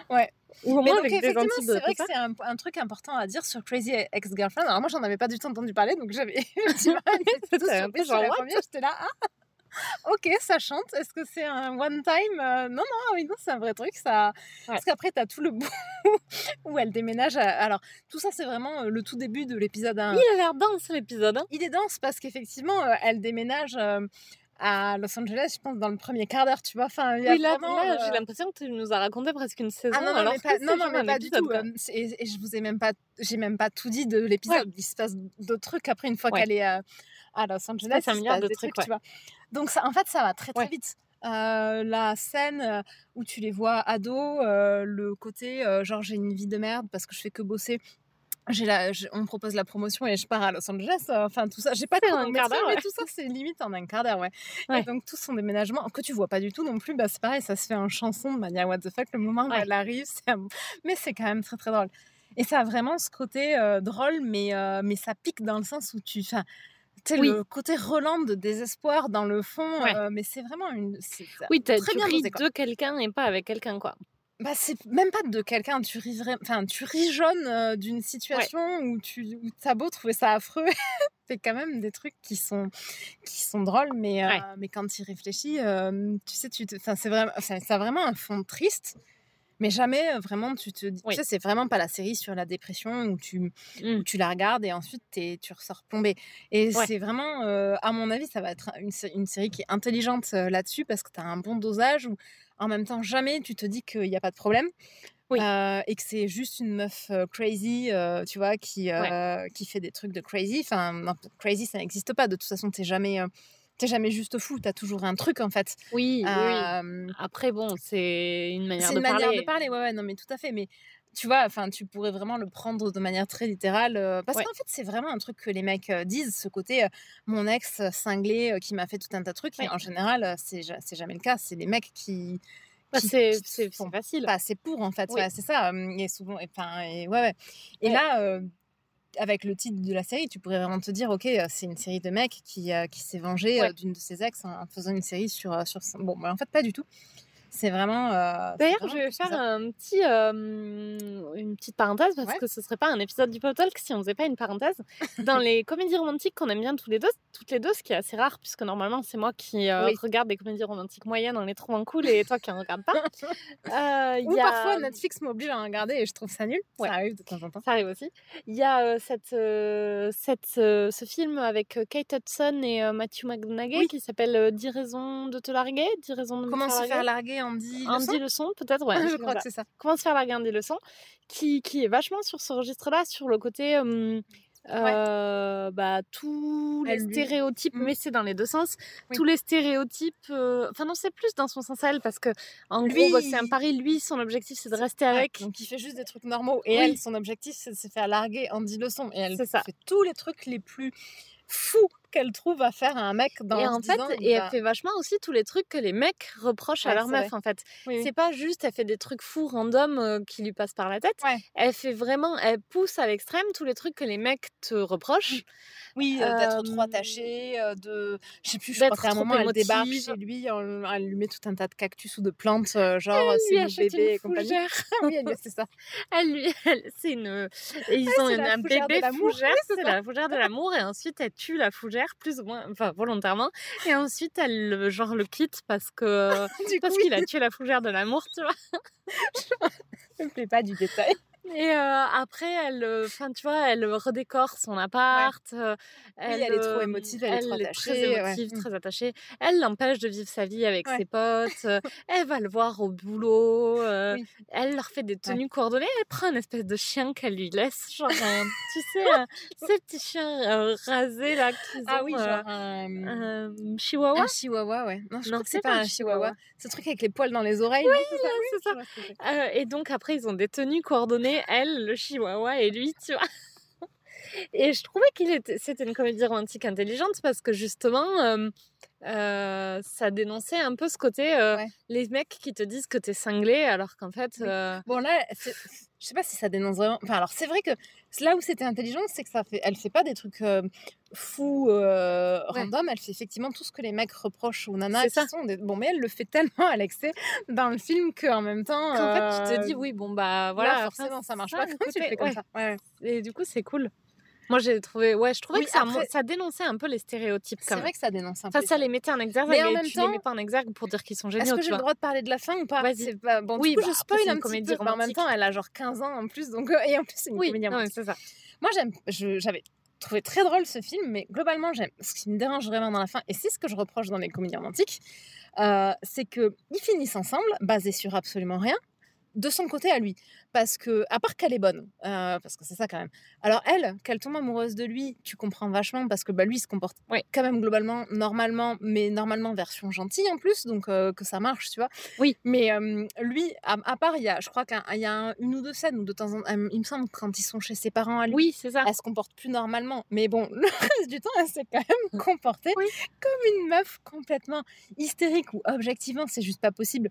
Ouais. Ou au Mais moins donc, avec des c'est vrai que c'est un, un truc important à dire sur Crazy Ex-Girlfriend. Alors, moi, j'en avais pas du tout entendu parler, donc j'avais effectivement tout sur la première. J'étais là, ah, ok, ça chante. Est-ce que c'est un one time? Euh, Non, non, ah oui, non, c'est un vrai truc. Ça... Parce qu'après, t'as tout le bout où elle déménage. à- Alors, tout ça, c'est vraiment euh, le tout début de l'épisode 1. Il a l'air dense l'épisode. Hein. Il est dense parce qu'effectivement, euh, elle déménage euh, à Los Angeles, je pense, dans le premier quart d'heure, tu vois. Enfin, il y a Oui, là, vraiment, là, j'ai l'impression que tu nous as raconté presque une saison. ah non, non, alors mais que pas, c'est non, mais pas du tout. c'est- Et, et je vous ai même pas, j'ai même pas tout dit de l'épisode. Il se passe d'autres trucs après une fois Ouais. qu'elle est à Los Angeles. passe un milliard de trucs, tu vois. Donc ça, en fait, ça va très très Ouais. vite. Euh, la scène euh, où tu les vois ados, euh, le côté euh, genre j'ai une vie de merde parce que je fais que bosser. J'ai la, on me propose la promotion et je pars à Los Angeles. Enfin tout ça, j'ai pas en un quart d'heure, mais tout ça c'est limite en un quart d'heure, ouais. Ouais. Et donc tout son déménagement que tu vois pas du tout non plus, bah c'est pareil, ça se fait en chanson de manière what the fuck. Le moment où elle arrive, un- mais c'est quand même très très drôle. Et ça a vraiment ce côté euh, drôle, mais euh, mais ça pique dans le sens où tu, Oui. le côté Roland de désespoir dans le fond. Ouais. euh, mais c'est vraiment une, Oui, t'as- très tu bien ris de quelqu'un et pas avec quelqu'un, quoi. Bah, c'est même pas de quelqu'un, tu ris enfin, tu ris jaune euh, d'une situation où tu où t'as beau trouver ça affreux, c'est quand même des trucs qui sont qui sont drôles, mais euh, Ouais. mais quand tu y réfléchis, tu sais, tu te, enfin, c'est vraiment, ça a vraiment un fond triste. Mais jamais euh, vraiment tu te dis, Oui. tu sais, c'est vraiment pas la série sur la dépression où tu, Mm. où tu la regardes et ensuite tu ressors plombé. Et Ouais. c'est vraiment, euh, à mon avis, ça va être une, une série qui est intelligente euh, là-dessus parce que tu as un bon dosage où en même temps, jamais tu te dis qu'il n'y a pas de problème. Oui. euh, et que c'est juste une meuf crazy, tu vois, qui, qui fait des trucs de crazy. Enfin, non, crazy, ça n'existe pas. De toute façon, t'es jamais, t'es jamais juste fou. T'as toujours un truc, en fait. Oui, Après, bon, c'est une manière c'est de une manière parler. de parler, ouais, ouais, non, mais tout à fait. Mais tu vois, enfin, tu pourrais vraiment le prendre de manière très littérale. euh, parce Ouais. qu'en fait, c'est vraiment un truc que les mecs euh, disent, ce côté euh, mon ex cinglé qui m'a fait tout un tas de trucs. Ouais. Et en général, c'est ja- c'est jamais le cas. C'est les mecs qui. Bah, qui- c'est c'est- c'est facile. pas assez pour, en fait. Oui. C'est ça. Et souvent, et, et, ouais, ouais. Et là. Avec le titre de la série, tu pourrais vraiment te dire, ok, euh, c'est une série de mecs qui, euh, qui s'est vengé euh, Ouais. d'une de ses ex en, en faisant une série sur, sur son- Bon, mais en fait, pas du tout. C'est vraiment. euh, D'ailleurs, je vais faire bizarre. un petit, euh, une petite parenthèse parce Ouais. que ce serait pas un épisode du Pop Talk si on faisait pas une parenthèse. Dans les comédies romantiques qu'on aime bien tous les deux, toutes les deux, ce qui est assez rare puisque normalement c'est moi qui euh, Oui. regarde des comédies romantiques moyennes en les trouvant cool et toi qui en regardes pas. Ou il y a- parfois Netflix m'oblige à regarder et je trouve ça nul. Ouais. Ça arrive de temps en temps. Ça arrive aussi. Il y a cette, cette, ce film avec Kate Hudson et Matthew McConaughey Oui. qui s'appelle euh, 10 raisons de te larguer, 10 raisons de me Comment se faire larguer. 10 Un leçons 10 leçons, peut-être, ouais. Je crois que c'est ça. Comment se faire larguer un des leçons, qui, qui est vachement sur ce registre-là, sur le côté. hum, euh, bah, tous les lui. stéréotypes, Mm. mais c'est dans les deux sens. Oui. Tous les stéréotypes. euh, Enfin, non, c'est plus dans son sens à elle, parce que, en Lui, gros, bah, c'est un pari. Lui, son objectif, c'est de rester avec. Donc il fait juste des trucs normaux. Et Oui. elle, son objectif, c'est de se faire larguer en 10 leçons. Et elle C'est ça. fait tous les trucs les plus fous qu'elle trouve à faire à un mec dans et en fait, et bah, elle fait vachement aussi tous les trucs que les mecs reprochent à leur meuf, vrai. en fait. oui, oui. C'est pas juste, elle fait des trucs fous, random, euh, qui lui passent par la tête. Ouais. Elle fait vraiment, elle pousse à l'extrême tous les trucs que les mecs te reprochent. Oui, euh, d'être trop attaché, euh, de. Je sais plus, je crois qu'à un moment, elle débarque chez lui, elle lui met tout un tas de cactus ou de plantes, euh, genre, c'est mon bébé une et compagnie. fougère. oui, c'est ça. Elle lui, c'est une, et ils ont une- un bébé fougère, c'est la fougère de l'amour, et ensuite elle tue la fougère plus ou moins, enfin volontairement, et ensuite elle le- genre le quitte parce que parce qu'il a tué la fougère de l'amour, tu vois. je me plais pas du détail. Et euh, après, elle, enfin, tu vois, elle redécore son appart. euh, elle est trop émotive, elle est trop très attachée, ouais. émotive, Mm. très attachée. Elle l'empêche de vivre sa vie avec Ouais. ses potes. elle va le voir au boulot. euh, Oui. Elle leur fait des tenues coordonnées. Elle prend une espèce de chien qu'elle lui laisse, genre, un- tu sais, un- ces petits chiens euh, rasés là qu'ils Ah ont, oui, genre un, un chihuahua. un chihuahua, ouais. Non, je Non, crois que c'est pas pas un un chihuahua. chihuahua. Ce truc avec les poils dans les oreilles. Oui, c'est ça? et donc après, ils ont des tenues coordonnées, elle, le chihuahua et lui, tu vois. Et je trouvais qu'il était, c'était une comédie romantique intelligente parce que justement, euh, euh, ça dénonçait un peu ce côté euh, Ouais. les mecs qui te disent que t'es cinglé alors qu'en fait, Oui. Bon là, je sais pas si ça dénonce vraiment. Enfin alors c'est vrai que là où c'était intelligent, c'est que ça fait, elle fait pas des trucs fous, Ouais. random. Elle fait effectivement tout ce que les mecs reprochent aux nanas qui ça. sont des... bon, mais elle le fait tellement à l'excès dans le film qu'en même temps. qu'en fait, tu te dis oui, bon bah voilà, voilà, forcément ça marche ça, pas quand tu le fais comme ouais. ça. Et du coup, c'est cool. Moi, j'ai trouvé, ouais, je trouvais Oui, que ça, après- ça dénonçait un peu les stéréotypes C'est vrai que ça dénonce un Enfin, peu. ça les mettait en exergue Mais en même tu temps- les mets pas en exergue pour dire qu'ils sont Est-ce géniaux, que tu j'ai le droit de parler de la fin ou pas? Vas-y. Pas... Bon, Oui, du coup, bah, je spoil c'est un une petit comédie peu, mais en même romantique. temps, elle a genre 15 ans en plus, donc... euh, et en plus, c'est une Oui, comédie romantique. c'est ça. Moi, j'aime, j'avais trouvé très drôle ce film, mais globalement, j'aime. Ce qui me dérange vraiment dans la fin, et c'est ce que je reproche dans les comédies romantiques, euh, c'est que ils finissent ensemble, basés sur absolument rien, de son côté à lui. Parce que, à part qu'elle est bonne, euh, parce que c'est ça quand même. Alors elle, qu'elle tombe amoureuse de lui, tu comprends vachement parce que bah, lui il se comporte quand même globalement normalement, mais normalement version gentille en plus, donc euh, que ça marche, tu vois. Oui. Mais euh, lui, à, à part, il y a, je crois qu'il y a un- une ou deux scènes où de temps en temps, il me semble quand ils sont chez ses parents à lui, Oui, c'est ça. elle se comporte plus normalement. Mais bon, le reste du temps, elle s'est quand même comportée Oui. comme une meuf complètement hystérique ou objectivement, c'est juste pas possible.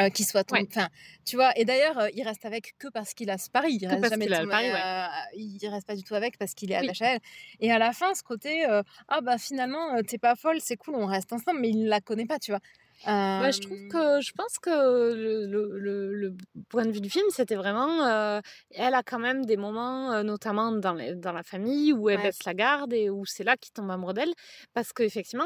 Euh, qu'il soit. Ouais. Enfin, tu vois. Et d'ailleurs, euh, il reste avec que parce qu'il a ce pari. Il reste jamais qu'il a le tombé, pari, ouais. euh, il reste pas du tout avec parce qu'il est Oui. attaché à elle. Et à la fin, ce côté, ah bah finalement, t'es pas folle, c'est cool, on reste ensemble, mais il la connaît pas, tu vois. Ouais, je trouve que je pense que le, le- le- le point de vue du film, c'était vraiment. elle a quand même des moments, notamment dans, les- dans la famille, où elle baisse la garde et où c'est là qu'il tombe amoureux d'elle. Parce qu'effectivement,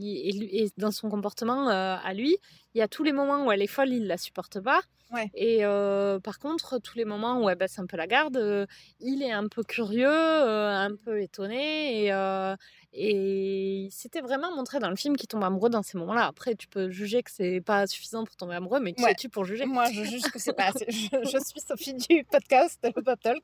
et, et dans son comportement à lui, il y a tous les moments où elle est folle, il la supporte pas. Ouais. Et euh, par contre, tous les moments où elle baisse un peu la garde, euh, il est un peu curieux, euh, un peu étonné. Et, et c'était vraiment montré dans le film qu'il tombe amoureux dans ces moments-là. Après, tu peux juger que c'est pas suffisant pour tomber amoureux, mais qui Ouais. es-tu pour juger? Moi, je juge que c'est pas assez. Je, je suis Sophie du podcast le Pop Talk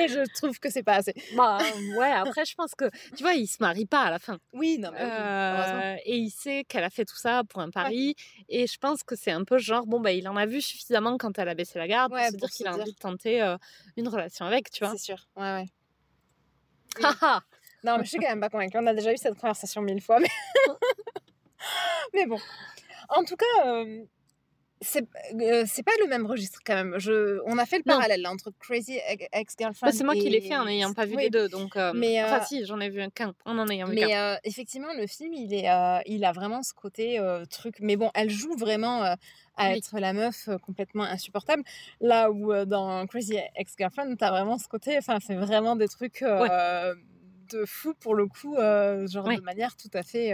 et je trouve que c'est pas assez. Bah ouais, après, je pense que, tu vois, il se marie pas à la fin. Oui, non, mais oui, heureusement. Et il sait qu'elle a fait tout ça pour un pari. Et je pense que c'est un peu genre, bon, bah, il en a vu suffisamment quand elle a baissé la garde Ouais, pour se dire qu'il a envie de tenter euh, une relation avec, tu vois. C'est sûr. Ouais, ouais. Haha. Non, mais je suis quand même pas convaincue. On a déjà eu cette conversation mille fois, mais, mais bon. En tout cas, euh, c'est euh, pas le même registre quand même. Je... On a fait le Non. parallèle là, entre Crazy Ex- Bah, Ex-Girlfriend. c'est moi qui l'ai fait en n'ayant pas vu Oui, les deux. Donc, euh, Mais, Enfin, euh, si, j'en ai vu un qu'un, en en ayant vu. Mais euh, effectivement, le film, il, est, euh, il a vraiment ce côté euh, truc. Mais bon, elle joue vraiment euh, à Oui. être la meuf euh, complètement insupportable. Là où euh, dans Crazy Ex-Girlfriend, t'as vraiment ce côté. Enfin, c'est vraiment des trucs euh, de fou pour le coup, euh, genre Ouais. de manière tout à fait.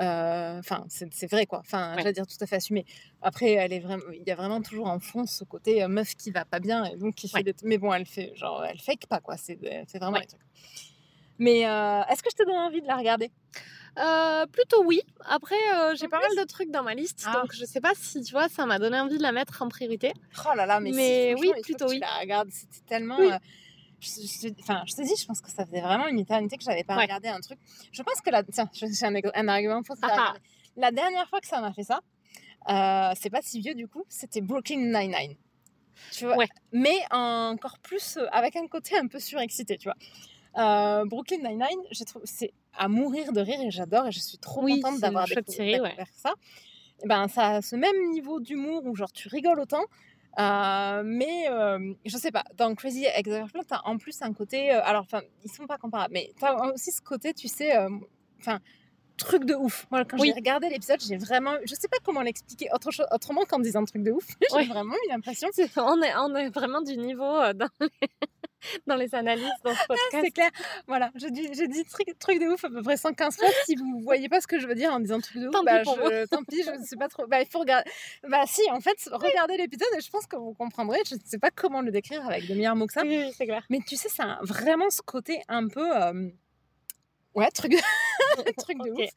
Euh, euh, Enfin, c'est vrai quoi. Enfin, Ouais. j'allais dire tout à fait assumé. Après, elle est vraiment, il y a vraiment toujours en fond ce côté euh, meuf qui va pas bien et donc qui fait Ouais. des. Mais bon, elle fait genre, elle fake pas quoi. C'est fait vraiment Ouais. les trucs. Mais euh, est-ce que je te donne envie de la regarder? Euh, plutôt oui. Après, euh, j'ai pas plus? mal de trucs dans ma liste, Ah. donc je sais pas si tu vois, ça m'a donné envie de la mettre en priorité. Oh là là, mais, si, Mais oui, plutôt oui. la regardes. C'était tellement. Oui. euh, je, je te- enfin, je te dis, je pense que ça faisait vraiment une éternité que j'avais pas Ouais. regardé un truc. Je pense que la. Tiens, je- j'ai un, un argument pour faire Ah ah. La dernière fois que ça m'a fait ça, euh, c'est pas si vieux du coup, c'était Brooklyn Nine-Nine. Tu vois? Ouais. Mais encore plus euh, avec un côté un peu surexcité, tu vois. Euh, Brooklyn Nine-Nine, j'ai trouvé- c'est à mourir de rire et j'adore et je suis trop Oui, contente d'avoir découvert, ouais. ça. Et ben, ça a ce même niveau d'humour où genre tu rigoles autant. Euh, mais euh, je sais pas, dans Crazy Ex-Girlfriend, t'as en plus un côté. euh, alors, enfin, ils sont pas comparables, mais t'as aussi ce côté, tu sais, enfin, truc de ouf. Moi, quand Oui. j'ai regardé l'épisode, j'ai vraiment. Je sais pas comment l'expliquer autre chose, autrement qu'en disant truc de ouf. j'ai vraiment eu l'impression. On est, on est vraiment du niveau dans dans les analyses dans ce podcast. C'est clair. Voilà, j'ai dit, j'ai dit truc, truc de ouf à peu près 115 fois. Si vous voyez pas ce que je veux dire en disant truc de ouf, Tant bah, pis pour je- tant pis, je ne sais pas trop. Bah, il faut regarder. Bah, si, en fait, regardez l'épisode et je pense que vous comprendrez. Je ne sais pas comment le décrire avec de meilleurs mots que ça. Oui, oui, c'est clair. Mais tu sais, c'est un- vraiment ce côté un peu. euh, Ouais, truc, truc de Ok. ouf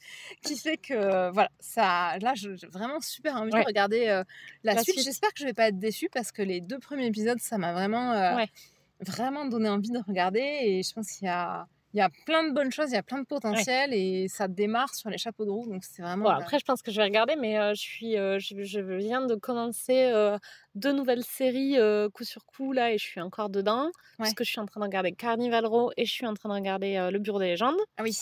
qui fait que voilà, ça là je- j'ai vraiment super envie Ouais. de regarder euh, la, La suite. suite. J'espère que je vais pas être déçue parce que les deux premiers épisodes ça m'a vraiment euh, Ouais. Vraiment donné envie de regarder et je pense qu'il y a il y a plein de bonnes choses, il y a plein de potentiel et ça démarre sur les chapeaux de roue donc c'est vraiment Bon, après, je pense que je vais regarder, mais euh, je, suis, euh, je, je viens de commencer euh, deux nouvelles séries coup sur coup, là, et je suis encore dedans. Parce que je suis en train de regarder Carnival Row et je suis en train de regarder Le Bureau des légendes. ah oui,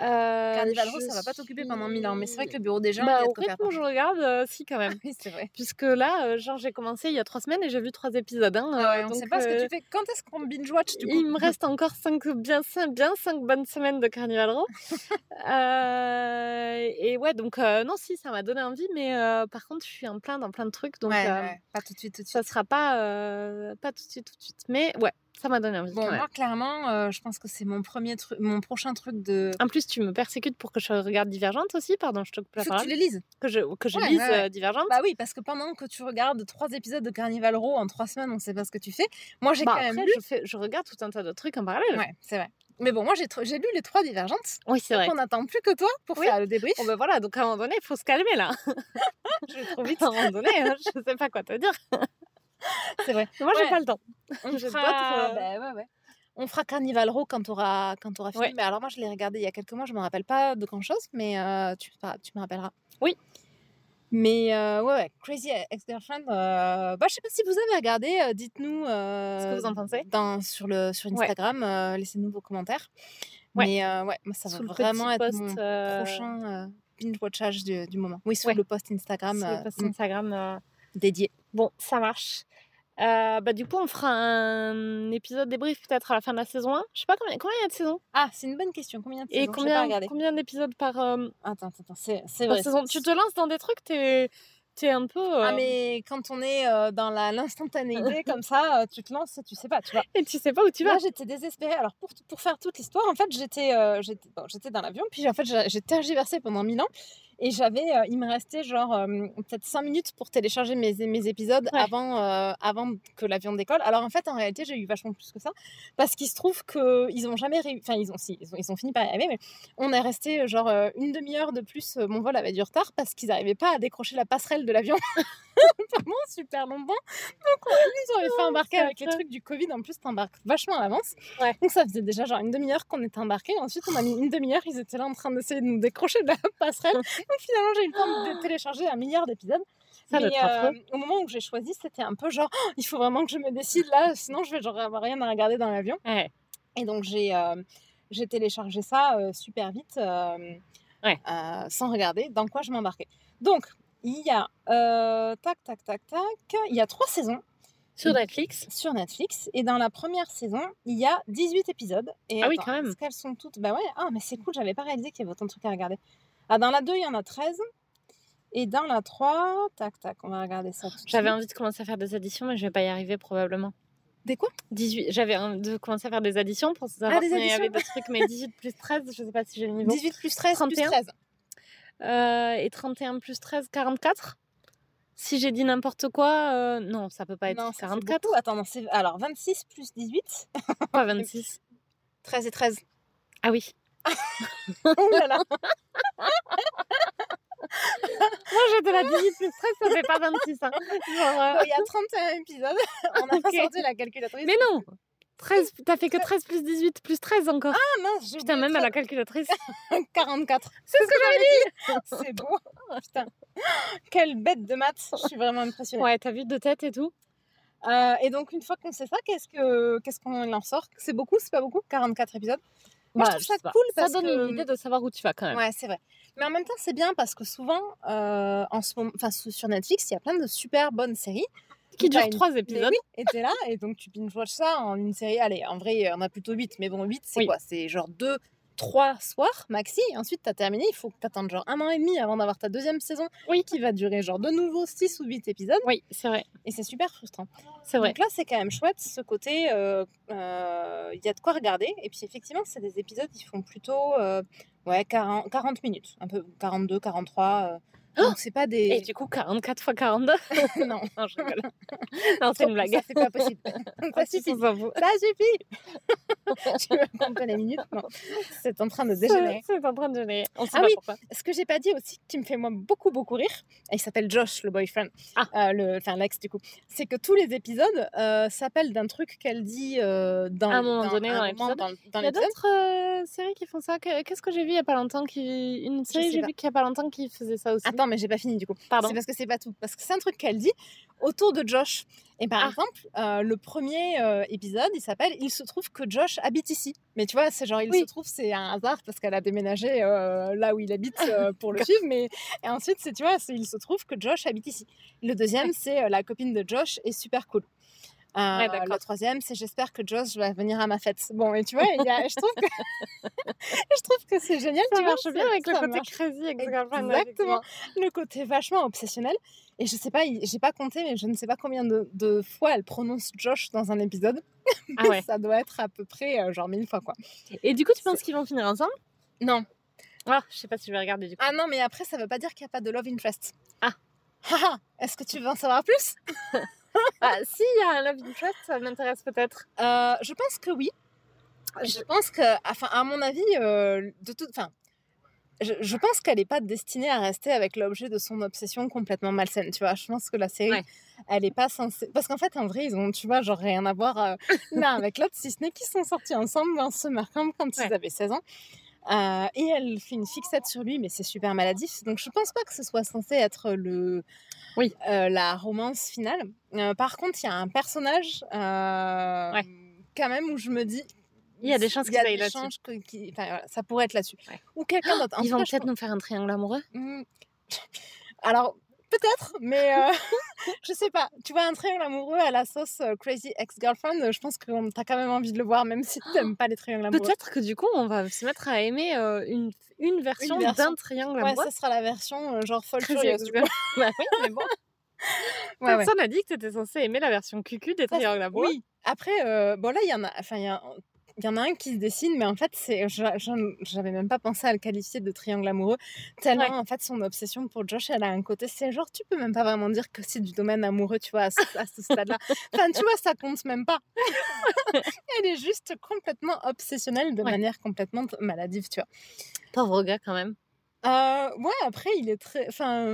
Euh, Carnival Row ça va pas t'occuper pendant suis- mille ans mais c'est vrai que le bureau des gens Bah, au rythme je regarde, euh, si, quand même. Oui, c'est vrai. Puisque là, euh, genre, j'ai commencé il y a trois semaines et j'ai vu trois épisodes. hein, Ah ouais, on donc, sait pas ce que tu fais. Quand est-ce qu'on binge watch du coup? Il me reste encore cinq, bien, cinq, bien cinq bonnes semaines de Carnival Row. Et ouais, donc non, si, ça m'a donné envie, mais par contre, je suis en plein dans plein de trucs, donc ouais, ouais, pas tout de suite, tout de ça suite. sera pas, pas tout de suite, tout de suite. Mais ouais, ça m'a donné envie. Bon, moi, clairement, euh, je pense que c'est mon premier truc, mon prochain truc de. En plus, tu me persécutes pour que je regarde Divergente aussi, pardon, je te coupe la que tu les lises. Que je, que je Ouais, lise ouais, ouais. euh, Divergente. Bah oui, parce que pendant que tu regardes trois épisodes de Carnival Row en trois semaines, on sait pas ce que tu fais. Moi, j'ai Bah, quand même lu. je, fais, je regarde tout un tas de trucs en parallèle. Ouais, c'est vrai. Mais bon, moi, j'ai lu les trois divergentes. Oui, c'est vrai. on n'attend plus que toi pour Oui. faire le débrief. Bon, ben voilà, donc à un moment donné, il faut se calmer là. Je vais trop à un moment donné, hein, je sais pas quoi te dire. C'est vrai. Moi, j'ai Ouais. pas le temps. On fera... d'autres, euh, bah, ouais, ouais. On fera Carnival Row quand tu auras, quand auras fini. Mais alors, moi, je l'ai regardé il y a quelques mois. Je me rappelle pas de grand chose, mais euh, tu, tu me rappelleras. Oui. Mais euh, ouais, ouais, Crazy Ex-Girlfriend, euh, bah, je sais pas si vous avez regardé, euh, dites-nous euh, Ce que vous en pensez dans, sur, le, sur. Instagram, laissez-nous vos commentaires. Ouais. Mais ouais, moi, ça Sous va vraiment être post, mon prochain binge-watchage du, du moment. Oui, sur Ouais. le post Instagram sur le post mm, Instagram. dédié. Bon, ça marche. Euh, bah, du coup, on fera un épisode débrief peut-être à la fin de la saison 1. Je sais pas combien, combien il y a de saisons? Ah, c'est une bonne question. Combien de Et saisons? Combien, combien d'épisodes par, euh, Attends, attends, attends, c'est vrai. saison? Tu te lances dans des trucs, t'es es un peu. euh, Ah mais quand on est euh, dans l'instantanéité comme ça, euh, tu te lances et tu sais pas, tu vois. Et tu sais pas où tu vas. Là j'étais désespérée. Alors pour, pour faire toute l'histoire, en fait j'étais j'étais bon, j'étais dans l'avion, puis en fait j'ai j'ai tergiversé pendant mille ans et j'avais, euh, il me restait genre euh, peut-être cinq minutes pour télécharger mes, mes épisodes Ouais. avant, euh, avant que l'avion décolle. Alors en fait en réalité j'ai eu vachement plus que ça parce qu'il se trouve que ils ont jamais, réussi, enfin ils ont si, ils ont, ils ont fini par y arriver, mais on est resté genre une demi-heure de plus. Mon vol avait du retard parce qu'ils n'arrivaient pas à décrocher la passerelle de l'avion. Vraiment super longtemps. Donc, on, ils nous avaient fait embarquer c'est avec les trucs du Covid. En plus, t'embarques vachement à l'avance. Ouais. Donc, ça faisait déjà genre une demi-heure qu'on était embarqués. Ensuite, on a mis une demi-heure. Ils étaient là en train d'essayer de nous décrocher de la passerelle. Finalement, j'ai eu le temps de télécharger un milliard d'épisodes. Ça Mais euh, au moment où j'ai choisi, c'était un peu genre, Oh, il faut vraiment que je me décide là, sinon je vais genre avoir rien à regarder dans l'avion. Ouais. Et donc j'ai euh, j'ai téléchargé ça euh, super vite, euh, Ouais. sans regarder dans quoi je m'embarquais. Donc il y a tac tac tac tac, il y a trois saisons Sur Netflix. sur Netflix et dans la première saison il y a 18 épisodes. Et Ah oui, quand même. Est-ce qu'elles sont toutes? Bah ouais. Ah mais c'est cool, j'avais pas réalisé qu'il y avait autant de trucs à regarder. Ah dans la 2 il y en a 13 et dans la 3 tac tac on va regarder ça. J'avais envie de commencer à faire des additions, mais je vais pas y arriver probablement. Des quoi? 18. J'avais envie de commencer à faire des additions pour savoir Ah, des combien il y avait additions. de trucs, mais 18 plus 13, je sais pas si j'ai le niveau. 18 plus 13 plus 31. 13. Euh, et 31 plus 13, 44 Si j'ai dit n'importe quoi, euh, non, ça peut pas être Non, ça fait 44. beaucoup. Attends, non, c'est- alors 26 plus 18, Pas 26. 13 et 13. Ah oui. Oh là là Moi j'étais là 18 plus 13, ça fait pas 26. hein. Genre, euh, Il y a 31 épisodes, on a Ok. sorti la calculatrice. Mais non 13, t'as fait que 13 plus 18 plus 13 encore. Ah mince, j'ai Putain, même à la calculatrice. faire 44. C'est ce que j'avais dit C'est beau Putain, quelle bête de maths, je suis vraiment impressionnée. Ouais, t'as vu de tête et tout Euh, et donc une fois qu'on sait ça, qu'est-ce que qu'est-ce qu'on en sort? C'est beaucoup, c'est pas beaucoup? 44 épisodes Moi, je Bah, trouve ça sais pas. cool Ça parce donne que- une idée de savoir où tu vas quand même. Ouais, c'est vrai. Mais en même temps, c'est bien parce que souvent, euh, en ce moment, enfin, sur Netflix, il y a plein de super bonnes séries. Qui T'as dure une- 3 Mais épisodes. oui, et t'es là, et donc tu binge-watch ça en une série. Allez, en vrai, on a plutôt 8, mais bon, 8, c'est Oui. quoi? C'est genre 2, 3 soirs maxi. Ensuite, t'as terminé. Il faut que t'attendes genre un an et demi avant d'avoir ta deuxième saison Oui. qui va durer genre de nouveau 6 ou 8 épisodes. Oui, c'est vrai. Et c'est super frustrant. C'est vrai. Donc là, c'est quand même chouette ce côté. euh, euh, Il y a de quoi regarder. Et puis effectivement, c'est des épisodes qui font plutôt euh, ouais, 40, 40 minutes, un peu 42, 43. Oh donc c'est pas des. Et du coup, 44 x 42 non, Non, je rigole. non, c'est une blague. Ça, c'est pas possible. ça suffit. Ça suffit. tu veux compter les minutes Non. C'est en train de dégénérer. C'est en train de gêner. On sait Ah pas oui. pourquoi. Ce que j'ai pas dit aussi, qui me fait moi beaucoup beaucoup rire, et il s'appelle Josh, le boyfriend, Ah. Euh, le, enfin l'ex du coup, c'est que tous les épisodes euh, s'appellent d'un truc qu'elle dit euh, dans, À un moment donné un dans l'épisode. Il y a d'autres euh, séries qui font ça. Que- Qu'est-ce que j'ai vu il y a pas longtemps qui... Une série j'ai vu qu'il y a pas longtemps qui faisait ça aussi? Attends, mais j'ai pas fini du coup. Pardon. C'est parce que c'est pas tout. Parce que c'est un truc qu'elle dit autour de Josh. Et par Ah. exemple, euh, le premier euh, épisode, il s'appelle Il se trouve que Josh habite ici. Mais tu vois, c'est genre, il Oui. se trouve, c'est un hasard parce qu'elle a déménagé euh, là où il habite pour le suivre. Mais et ensuite, c'est, tu vois, c'est Il se trouve que Josh habite ici. Le deuxième, c'est La copine de Josh est super cool. Euh, Ouais, d'accord. le troisième, c'est j'espère que Josh va venir à ma fête. Bon, et tu vois, il y a- je trouve que je trouve que c'est génial. Ça tu vois, marche bien avec le côté marche crazy ex-girlfriend. Exactement. le côté vachement obsessionnel. Et je sais pas, j'ai pas compté, mais je ne sais pas combien de, de fois elle prononce Josh dans un épisode. Ah Mais ouais. Ça doit être à peu près euh, genre mille fois quoi. Et du coup, tu penses qu'ils vont finir ensemble? Non. Ah, je sais pas si je vais regarder du coup. Ah non, mais après, ça veut pas dire qu'il n'y a pas de love interest. Ah. Haha, Est-ce que tu veux en savoir plus? Ah, si, il y a un love interest, ça m'intéresse peut-être. Euh, Je pense que oui. Je pense que, enfin, à mon avis, euh, de toute, enfin, je, je pense qu'elle n'est pas destinée à rester avec l'objet de son obsession complètement malsaine. Tu vois, je pense que la série, Ouais. elle n'est pas censée. Parce qu'en fait, en vrai, ils ont, tu vois, genre rien à voir euh, l'un avec l'autre, si ce n'est qu'ils sont sortis ensemble en se marquant quand ils avaient 16 ans. Euh, et elle fait une fixette sur lui, mais c'est super maladif. Donc je pense pas que ce soit censé être le, Oui. euh, la romance finale. Euh, par contre, il y a un personnage Ouais. quand même où je me dis. Il y a des chances il y a qu'ils aillent des là-dessus. enfin, voilà, ça pourrait être là-dessus. Ouais. Ou quelqu'un d'autre. Ils vont peut-être nous faire un triangle amoureux? Hmm. Alors, peut-être, mais euh, je sais pas. Tu vois, un triangle amoureux à la sauce euh, Crazy Ex-Girlfriend, euh, je pense que t'as quand même envie de le voir, même si t'aimes pas les triangles amoureux. Peut-être que du coup, on va se mettre à aimer euh, une, une version version. d'un triangle Ouais, amoureux. ça sera la version euh, genre folle furieuse. bah oui, mais bon. Ouais, ouais. Personne n'a dit que tu étais censé aimer la version cucu des triangles amoureux. Oui. Après, bon là, il y en a. Enfin, il y, a- il y en a un qui se dessine, mais en fait, c'est, j'avais même pas pensé à le qualifier de triangle amoureux. Tellement, Ouais. en fait, son obsession pour Josh, elle a un côté. C'est genre, tu peux même pas vraiment dire que c'est du domaine amoureux, tu vois, à ce, stade-là. Enfin, tu vois, ça compte même pas. elle est juste complètement obsessionnelle de Ouais. manière complètement maladive, tu vois. Pauvre gars quand même. Euh, ouais, après, il est très. Enfin,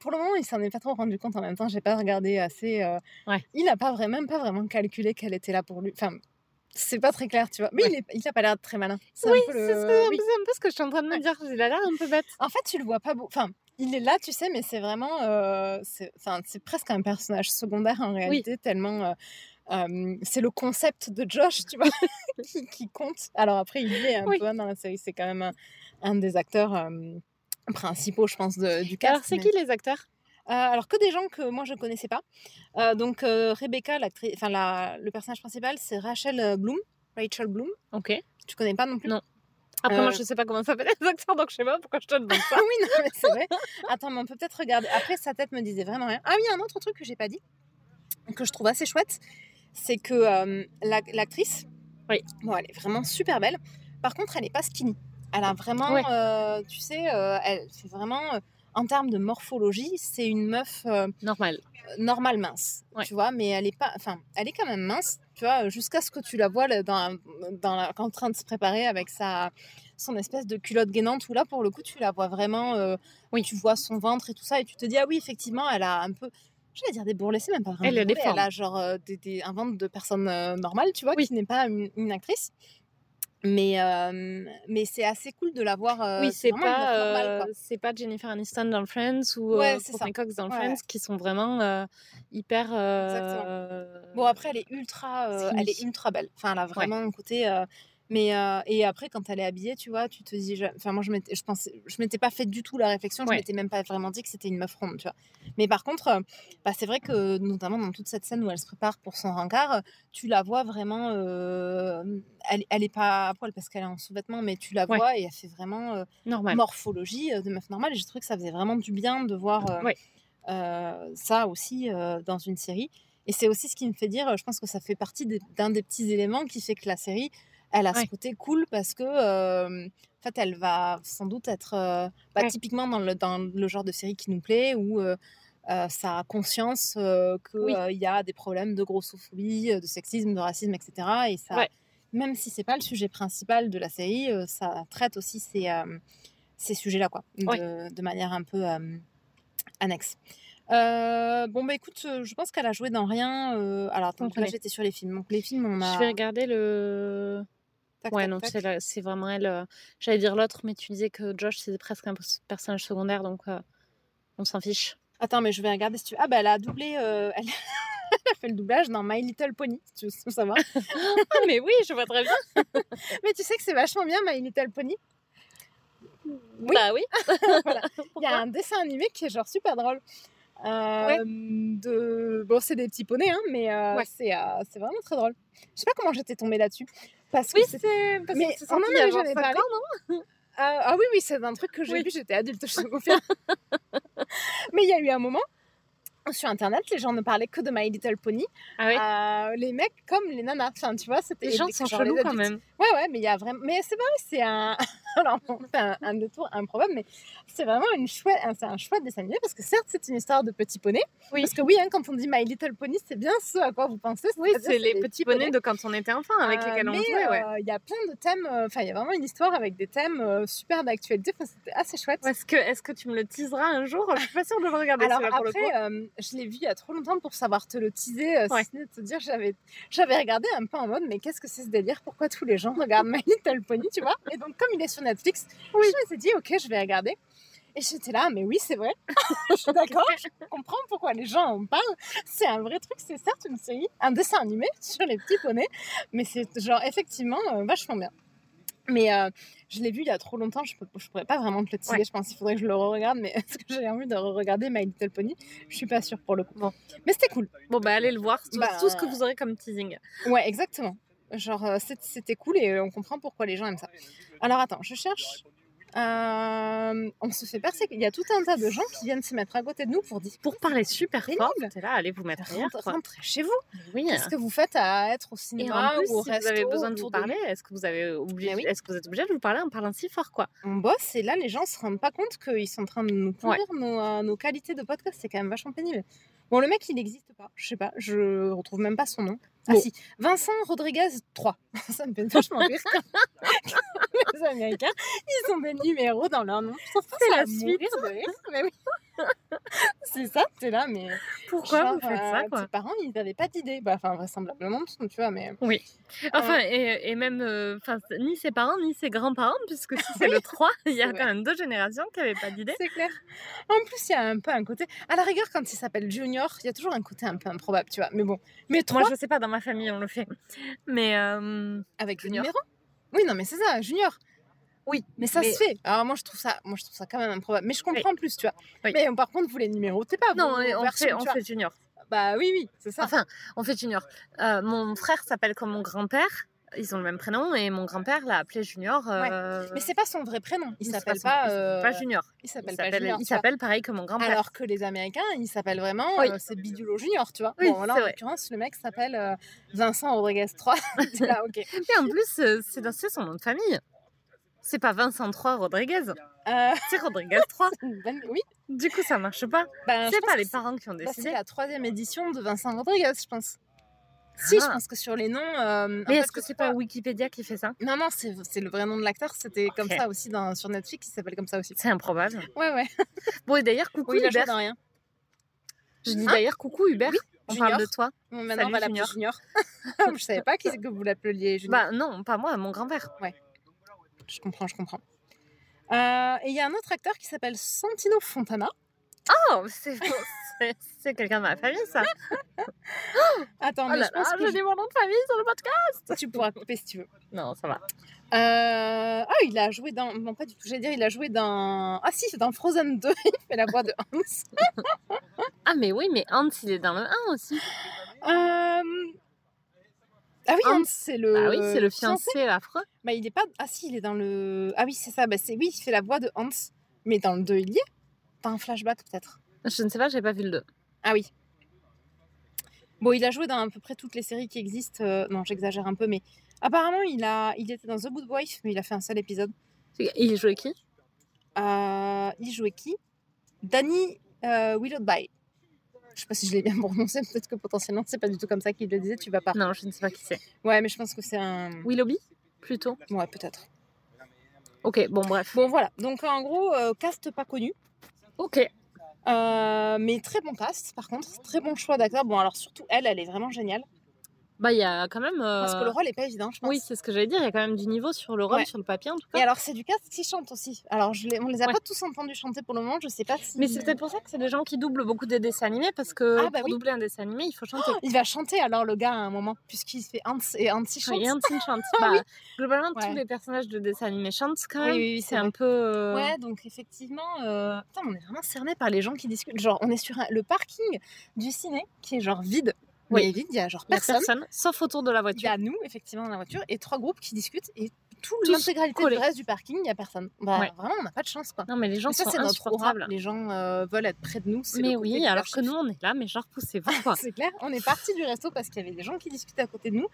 pour le moment, il s'en est pas trop rendu compte en même temps. J'ai pas regardé assez. euh, Ouais. Il a pas vraiment, pas vraiment calculé qu'elle était là pour lui. Enfin, c'est pas très clair, tu vois. Mais Ouais. il, est, il a pas l'air très malin. C'est Oui, un peu le- c'est ce oui. c'est un peu ce que je suis en train de me dire. Il a l'air un peu bête. En fait, tu le vois pas. beau- Enfin, il est là, tu sais, mais c'est vraiment. euh, c'est enfin, c'est presque un personnage secondaire en réalité, tellement. euh, euh, c'est le concept de Josh, tu vois, qui, qui compte. Alors après, il est un Oui. peu hein, dans la série. C'est quand même un, un des acteurs euh, principaux, je pense, de- du cast. Alors, c'est mais- qui les acteurs? Euh, alors que des gens que moi je connaissais pas. Euh, donc euh, Rebecca, enfin le personnage principal, c'est Rachel Bloom, Rachel Bloom. Ok. Tu connais pas non plus? Non. Après, moi, je sais pas comment s'appellent les acteurs, donc je sais pas pourquoi je te demande ça. Ah oui, non, mais c'est vrai. Attends, mais on peut peut-être regarder. Après, sa tête me disait vraiment rien. Ah oui, un autre truc que j'ai pas dit, que je trouve assez chouette, c'est que la- l'actrice, Oui. bon, elle est vraiment super belle. Par contre, elle est pas skinny. Elle a vraiment, Ouais. tu sais, elle fait vraiment, en termes de morphologie, c'est une meuf euh, Normal. normale mince, Ouais. tu vois, mais elle est pas, enfin, elle est quand même mince, tu vois, jusqu'à ce que tu la vois là, dans, dans la, en train de se préparer avec sa, son espèce de culotte gainante où là, pour le coup, tu la vois vraiment, euh, Oui. tu vois son ventre et tout ça, et tu te dis ah oui, effectivement, elle a un peu, je vais dire des bourrelets, c'est même pas vraiment. Elle a des elle a genre euh, des, des- un ventre de personne normale, tu vois, Oui. qui n'est pas une, une actrice. Mais, euh, mais c'est assez cool de la voir. euh, oui, c'est pas, euh, c'est pas Jennifer Aniston dans Friends ou Ouais, Cox dans Ouais, Friends ouais. qui sont vraiment hyper. Bon après elle est ultra, elle est ultra belle. Enfin elle a vraiment un côté. Mais euh, et après quand elle est habillée, tu vois, tu te dis, enfin moi je m'étais, je pensais, je m'étais pas fait du tout la réflexion, je Ouais. m'étais même pas vraiment dit que c'était une meuf ronde, tu vois. Mais par contre, euh, bah, c'est vrai que notamment dans toute cette scène où elle se prépare pour son rencard, tu la vois vraiment, euh, elle, elle est pas à poil parce qu'elle est en sous-vêtements, mais tu la Ouais. vois et elle fait vraiment euh, normal. morphologie de meuf normale. Et j'ai trouvé que ça faisait vraiment du bien de voir. Ouais. ça aussi dans une série. Et c'est aussi ce qui me fait dire, je pense que ça fait partie d'un des petits éléments qui fait que la série, elle a ce Ouais. côté cool parce que, euh, en fait, elle va sans doute être euh, bah, Ouais. typiquement dans le, dans le genre de série qui nous plaît où euh, ça a conscience qu'il Oui. y a des problèmes de grossophobie, de sexisme, de racisme, etc. Et ça, Ouais. même si c'est pas le sujet principal de la série, ça traite aussi ces, ces sujets-là, quoi, de, manière un peu annexe. Euh, bon, bah écoute, je pense qu'elle a joué dans rien. euh, Alors, attends, Donc, là, j'étais sur les films. Donc, les films, on a. Je vais regarder le. Tac, Ouais, tac, non, tac. c'est vraiment elle. euh, J'allais dire l'autre, mais tu disais que Josh, c'est presque un pers- personnage secondaire, donc euh, on s'en fiche. Attends, mais je vais regarder si tu. Ah, bah elle a doublé. euh, Elle... elle a fait le doublage dans My Little Pony, si tu veux savoir. Ah, mais oui, je vois très bien. mais tu sais que c'est vachement bien, My Little Pony. Oui. Bah oui. Voilà. Il y a un dessin animé qui est genre super drôle. Euh, de... Bon, c'est des petits poneys, hein, mais euh, Ouais. c'est euh, c'est vraiment très drôle. Je sais pas comment j'étais tombée là-dessus. Parce Oui, c'est- Mais que c'est on en avait jamais parlé. ans, non? Ah, ah oui, oui, c'est un truc que j'ai Oui. vu, j'étais adulte, je te confirme. Mais il y a eu un moment, sur Internet, les gens ne parlaient que de My Little Pony. Ah oui. Euh, les mecs comme les nanas. Enfin, tu vois, c'était Les gens sont chelous quand même. Ouais, ouais, mais il y a vraiment. Mais c'est vrai, c'est un. Alors, on fait un, un détour improbable, mais c'est vraiment une chouette... un- c'est un chouette dessin animé parce que certes, c'est une histoire de petits poneys. Oui. Parce que oui, hein, quand on dit My Little Pony, c'est bien ce à quoi vous pensez. Oui, c'est les petits poneys de quand on était enfant avec euh, lesquels on mais, jouait, ouais. euh, Il y a plein de thèmes, euh, enfin, il y a vraiment une histoire avec des thèmes euh, super d'actualité. Enfin, C'était assez chouette. Est-ce que, est que tu me le teaseras un jour? Je suis pas sûre de le regarder Alors celui-là pour le coup. après, euh, je l'ai vu il y a trop longtemps pour savoir te le teaser, Ouais. si te dire, j'avais, j'avais regardé un peu en mode, mais qu'est-ce que c'est ce délire? Pourquoi tous les gens regardent My Little Pony, tu vois? Et donc, comme il est sur Netflix, Oui. je me suis dit, ok, je vais regarder. Et j'étais là, mais oui, c'est vrai. je suis d'accord, je comprends pourquoi les gens en parlent. C'est un vrai truc, c'est certes une série, un dessin animé sur les petits poneys, mais c'est genre effectivement euh, vachement bien. Mais euh, je l'ai vu il y a trop longtemps, je, je pourrais pas vraiment te le teaser, Ouais. je pense qu'il faudrait que je le re-regarde, mais est-ce que j'ai envie de re-regarder My Little Pony Je suis pas sûre pour le coup. Bon. Mais c'était cool. Bon, bah allez le voir, tout, Bah, tout ce que vous aurez comme teasing. Ouais, exactement. Genre, euh, c'était cool et euh, on comprend pourquoi les gens aiment ça. Alors attends, je cherche. Euh, on se fait persécuter. Il y a tout un tas de gens qui viennent se mettre à côté de nous pour dire Pour parler super fort, t'es là, allez vous mettre ailleurs. rentrez, chez vous. Oui. Qu'est-ce que vous faites à être au Et cinéma en plus, ou au si resto vous avez besoin de vous parler, est-ce que vous avez Mais oui. est-ce que vous êtes obligé de vous parler en parlant si fort, quoi? On bosse et là, les gens se rendent pas compte qu'ils sont en train de nous pourrir nos, euh, nos qualités de podcast. C'est quand même vachement pénible. Bon, le mec, il n'existe pas. Je sais pas. Je retrouve même pas son nom. Ah Bon. si, Vincent Rodriguez 3. Ça me fait vachement rire. les Américains, ils ont des numéros dans leur nom. C'est la suite. de rire, Mais oui. c'est ça, t'es là, mais. Pourquoi genre, vous faites euh, ça, quoi Tes parents, ils n'avaient pas d'idée. Bah, enfin, vraisemblablement, tu vois, mais. Enfin, et, et même, euh, c'est ni ses parents, ni ses grands-parents, puisque si c'est le 3, il y a c'est quand même deux générations qui n'avaient pas d'idée. C'est clair. En plus, il y a un peu un côté. À la rigueur, quand il s'appelle Junior, il y a toujours un côté un peu improbable, tu vois. Mais bon. Mais trois Moi, je sais pas, dans ma famille, on le fait. Mais, euh, avec le Junior. numéro? Oui, non, mais c'est ça, Junior. Oui, Mais ça Mais- se fait. Alors moi, je trouve ça, moi, je trouve ça quand même improbable. Mais je comprends plus, tu vois. Oui. Mais par contre, vous les numérotez pas. non, on, on versions, fait, on junior. Bah oui, oui, c'est ça. Enfin, on fait junior. Euh, mon frère s'appelle comme mon grand-père. Ils ont le même prénom et mon grand-père l'a appelé junior. euh, Mais c'est pas son vrai prénom. Il s'appelle pas. euh, pas junior. Il s'appelle pas Junior. il s'appelle pareil que mon grand-père. Alors que les Américains, ils s'appellent vraiment. Oui. euh, c'est Bidulo Junior, tu vois. Oui, bon, là, en l'occurrence, le mec s'appelle Vincent Rodriguez 3. T'es là, ok. Et en plus, c'est son nom de famille. C'est pas Vincent 3 Rodriguez, Euh, c'est Rodriguez 3. ben, oui. Du coup, ça marche pas. Ben, C'est pas les parents qui ont Bah, décidé. c'est la troisième édition de Vincent Rodriguez, je pense. Si, je Ah. pense que sur les noms. euh, Mais est-ce que c'est pas Wikipédia qui fait ça? Non, non, c'est le vrai nom de l'acteur. C'était comme ça aussi dans, sur Netflix. Il s'appelle comme ça aussi. C'est improbable. Ouais, ouais. Bon, et d'ailleurs, coucou Oui, il Hubert. dans rien. Je dis d'ailleurs coucou Hubert. on Junior. parle de toi. Bon, maintenant, on va Salut, l'appeler Junior. je savais pas que vous l'appeliez Junior. Bah non, pas moi, mon grand-père. Je comprends, je comprends. Euh, et il y a un autre acteur qui s'appelle Santino Fontana. Oh, c'est quelqu'un de ma famille, ça. Attends, Oh mais là je pense là, que je je- dis mon nom de famille sur le podcast. tu pourras couper si tu veux. Non, ça va. Euh, Ah, il a joué dans. Non, pas du tout. J'allais dire, il a joué dans. Ah, si, c'est dans Frozen 2. il fait la voix de Hans. Ah, mais oui, mais Hans, il est dans le 1 aussi. Euh, Ah oui, Hans. Hans, c'est le. Ah oui, c'est le fiancé affreux. Bah, il est pas. Ah si, il est dans le. Ah oui, c'est ça. Bah, c'est oui, il fait la voix de Hans. Mais dans le 2, il y est. Pas un flashback peut-être. Je ne sais pas, j'ai pas vu le 2. Ah oui. Bon, il a joué dans à peu près toutes les séries qui existent. euh, non, j'exagère un peu, mais apparemment, il, a... il était dans The Good Wife, mais il a fait un seul épisode. Il jouait qui? Euh, il jouait qui? Danny euh, Willoughby. Je sais pas si je l'ai bien prononcé, peut-être que potentiellement c'est pas du tout comme ça qu'il le disait, tu vas pas. Non, je ne sais pas qui c'est. Ouais, mais je pense que c'est un. Willoughby Plutôt? Ouais, peut-être. Ok, bon, bref. Bon, voilà. Donc en gros, euh, cast pas connu. Ok. Euh, mais très bon cast, par contre. Très bon choix d'acteur. Bon, alors surtout elle, elle est vraiment géniale. Bah, il y a quand même. euh, Parce que le rôle est pas évident, je pense. Oui, c'est ce que j'allais dire. Il y a quand même du niveau sur le rôle, Ouais. sur le papier en tout Et cas. alors, c'est du cast qui chante aussi. Alors, je les... on les a Ouais. pas tous entendus chanter pour le moment. Je sais pas si. Mais c'est peut-être pour ça que c'est des gens qui doublent beaucoup des dessins animés parce que Ah, bah pour oui. doubler un dessin animé, il faut chanter. Il va chanter alors, le gars, à un moment, puisqu'il fait Hans et Hansi chante. Et un petit chante. Ah Bah, oui. Globalement, Ouais. tous les personnages de dessins animés chantent quand Oui, même. oui, oui, c'est c'est un peu. euh, Ouais, donc effectivement, euh, putain, on est vraiment cerné par les gens qui discutent. Genre, on est sur un- le parking du ciné qui est genre vide. Oui. Il y a genre y a personne. personne, sauf autour de la Il y voiture. a nous, effectivement, dans la voiture, et trois groupes qui discutent, et toute Tous l'intégralité du reste du parking, il y a personne. Bah, Ouais. vraiment, on n'a pas de chance, quoi. Non, mais les gens ça, sont insupportables. Les gens euh, veulent être près de nous. Mais oui, alors que nous, on est là, mais genre, poussez-vous. C'est clair, on est parti du resto parce qu'il y avait des gens qui discutaient à côté de nous.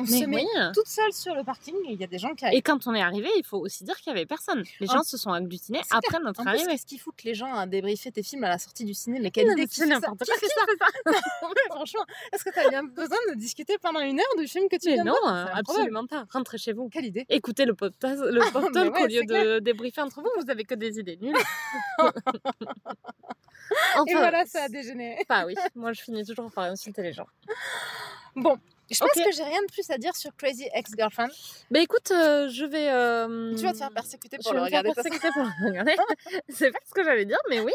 On mais se met oui. toute seule sur le parking et il y a des gens qui Et quand on est arrivé, il faut aussi dire qu'il y avait personne. Les En- gens se sont agglutinés après notre arrivée. qu'est-ce qu'ils foutent les gens à débriefer tes films à la sortie du ciné Mais quelle idée qui fait n'importe quoi. ça? Franchement, est-ce que tu as bien besoin de discuter pendant une heure du film que tu viens non, euh, absolument pas. Rentrez chez vous. Quelle idée Écoutez le podcast, au lieu de débriefer entre vous, vous avez que des idées nulles. Et Enfin, voilà, ça a dégénéré. Bah oui, moi je finis toujours par insulter les gens. Bon, je pense que j'ai rien de plus à dire sur Crazy Ex-Girlfriend. Bah écoute, euh, je vais. euh, Tu vas te faire persécuter je pour vais le regarder. de toute façon. persécuter pour le regarder. C'est pas ce que j'allais dire, mais oui.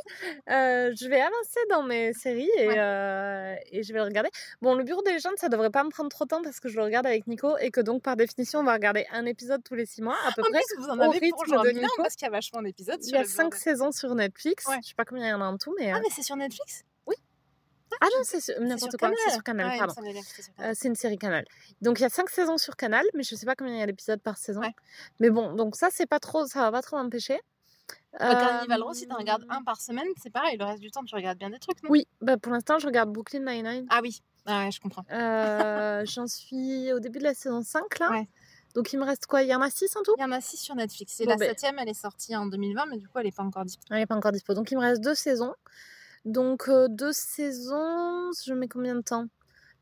Euh, je vais avancer dans mes séries et, Ouais. et je vais le regarder. Bon, le Bureau des légendes, ça devrait pas me prendre trop de temps parce que je le regarde avec Nico et que donc par définition, on va regarder un épisode tous les six mois à peu En près. plus, vous en avez pour genre de 1000 ans Nico. parce qu'il y a vachement d'épisodes. Il y a le cinq saisons sur Netflix. Ouais. Je sais pas combien il y en a en tout, mais. Ah, mais c'est sur Netflix? Ah non, c'est sur- n'importe quoi. Canal. C'est sur Canal, pardon. sur Canal. Euh, c'est une série Canal. Donc il y a cinq saisons sur Canal, mais je sais pas combien il y a d'épisodes par saison. Mais bon, donc ça c'est pas trop, ça va pas trop m'empêcher. Le Carnival Row, si tu Euh, regardes un par semaine, c'est pareil. Le reste du temps, tu regardes bien des trucs, non? Oui, bah pour l'instant je regarde Brooklyn Nine-Nine. Ah oui, ah, ouais, je comprends. Euh, J'en suis au début de la saison 5 là. Ouais. Donc il me reste quoi? Il y en a 6 en tout? Il y en a six sur Netflix. Et Bon, la ben. septième, elle est sortie en 2020, mais du coup, elle n'est pas encore disponible. Elle n'est pas encore dispo. Donc il me reste deux saisons. Donc euh, deux saisons, je mets combien de temps?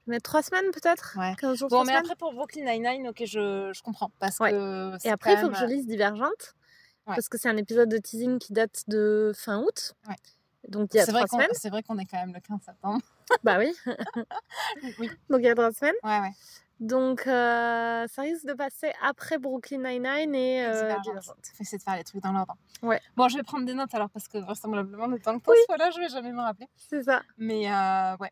Je mets trois semaines peut-être? Ouais. 15 jours, Bon, mais semaines? après, pour Brooklyn Nine-Nine, ok, je, je comprends. Parce Ouais. que. Et après, il faut que je lise Divergente. Ouais. Parce que c'est un épisode de teasing qui date de fin août. Donc il y a trois semaines. c'est vrai qu'on est quand même le 15 septembre. Bah oui. Oui. Donc il y a trois semaines. Ouais, ouais. Donc euh, ça risque de passer après Brooklyn Nine-Nine et euh, essayer de faire les trucs dans l'ordre. Ouais. Bon, je vais prendre des notes alors parce que vraisemblablement, le temps que Oui. sois là, je vais jamais me rappeler. C'est ça. Mais euh, ouais.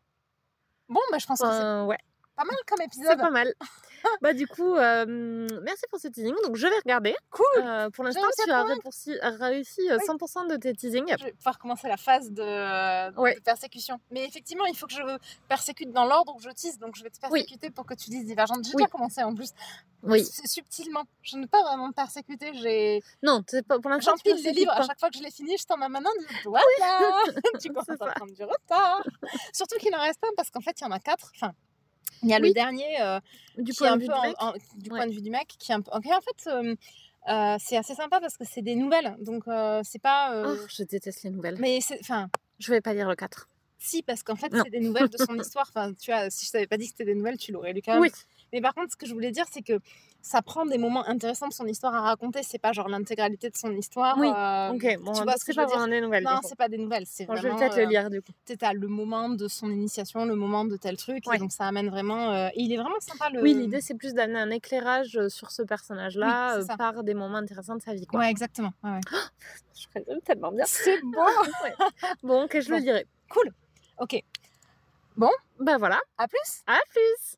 Bon, bah, je pense que c'est Enfin, ouais, pas mal comme c'est épisode. pas mal. bah du coup, euh, merci pour ce teasing. Donc je vais regarder. Cool. Euh, pour l'instant, tu as réussi, réussi euh, 100% de tes teasings. Je vais pouvoir commencer la phase de, Ouais. de persécution. Mais effectivement, il faut que je persécute dans l'ordre où je tease. Donc, je vais te Oui. persécuter pour que tu dises divergente. J'ai Oui. déjà commencé en plus. Oui. Subtilement. Je ne veux pas vraiment persécuter. J'ai... Non, pas, pour l'instant, J'empile les persécutes livres. À chaque fois que je les finis, je tends ma main disant Voilà Tu commences à prendre du retard. Surtout qu'il en reste un parce qu'en fait, il y en a quatre. Enfin, il y a Oui. le dernier euh, Du qui est point un de vue peu du en- mec? en- du Ouais. point de vue du mec. Qui est un peu... ok, en fait, euh, euh, c'est assez sympa parce que c'est des nouvelles. Donc, euh, c'est pas. Oh, je déteste les nouvelles. Mais c'est. Enfin. Je vais pas lire le 4. Si, parce qu'en fait, c'est des nouvelles de son histoire. Enfin, tu vois, si je t'avais pas dit que c'était des nouvelles, tu l'aurais lu quand même. Oui. Mais par contre, ce que je voulais dire, c'est que ça prend des moments intéressants de son histoire à raconter. C'est pas genre l'intégralité de son histoire. Oui, euh, Ok, bon, tu vois ce que c'est je pas veux dire? vraiment des nouvelles. Non, c'est pas des nouvelles. C'est Bon, je vais vraiment. peut-être euh, le lire du coup. t'as le moment de son initiation, le moment de tel truc. Ouais. Et donc, ça amène vraiment. euh, il est vraiment sympa le. Oui, l'idée c'est plus d'amener un éclairage euh, sur ce personnage-là Oui, euh, par des moments intéressants de sa vie. Quoi. Ouais, exactement. Ouais, ouais. Je résume tellement bien. C'est bon. Ouais. Bon, ok, je le Bon. dirai. cool. Ok. Bah voilà, À plus. à plus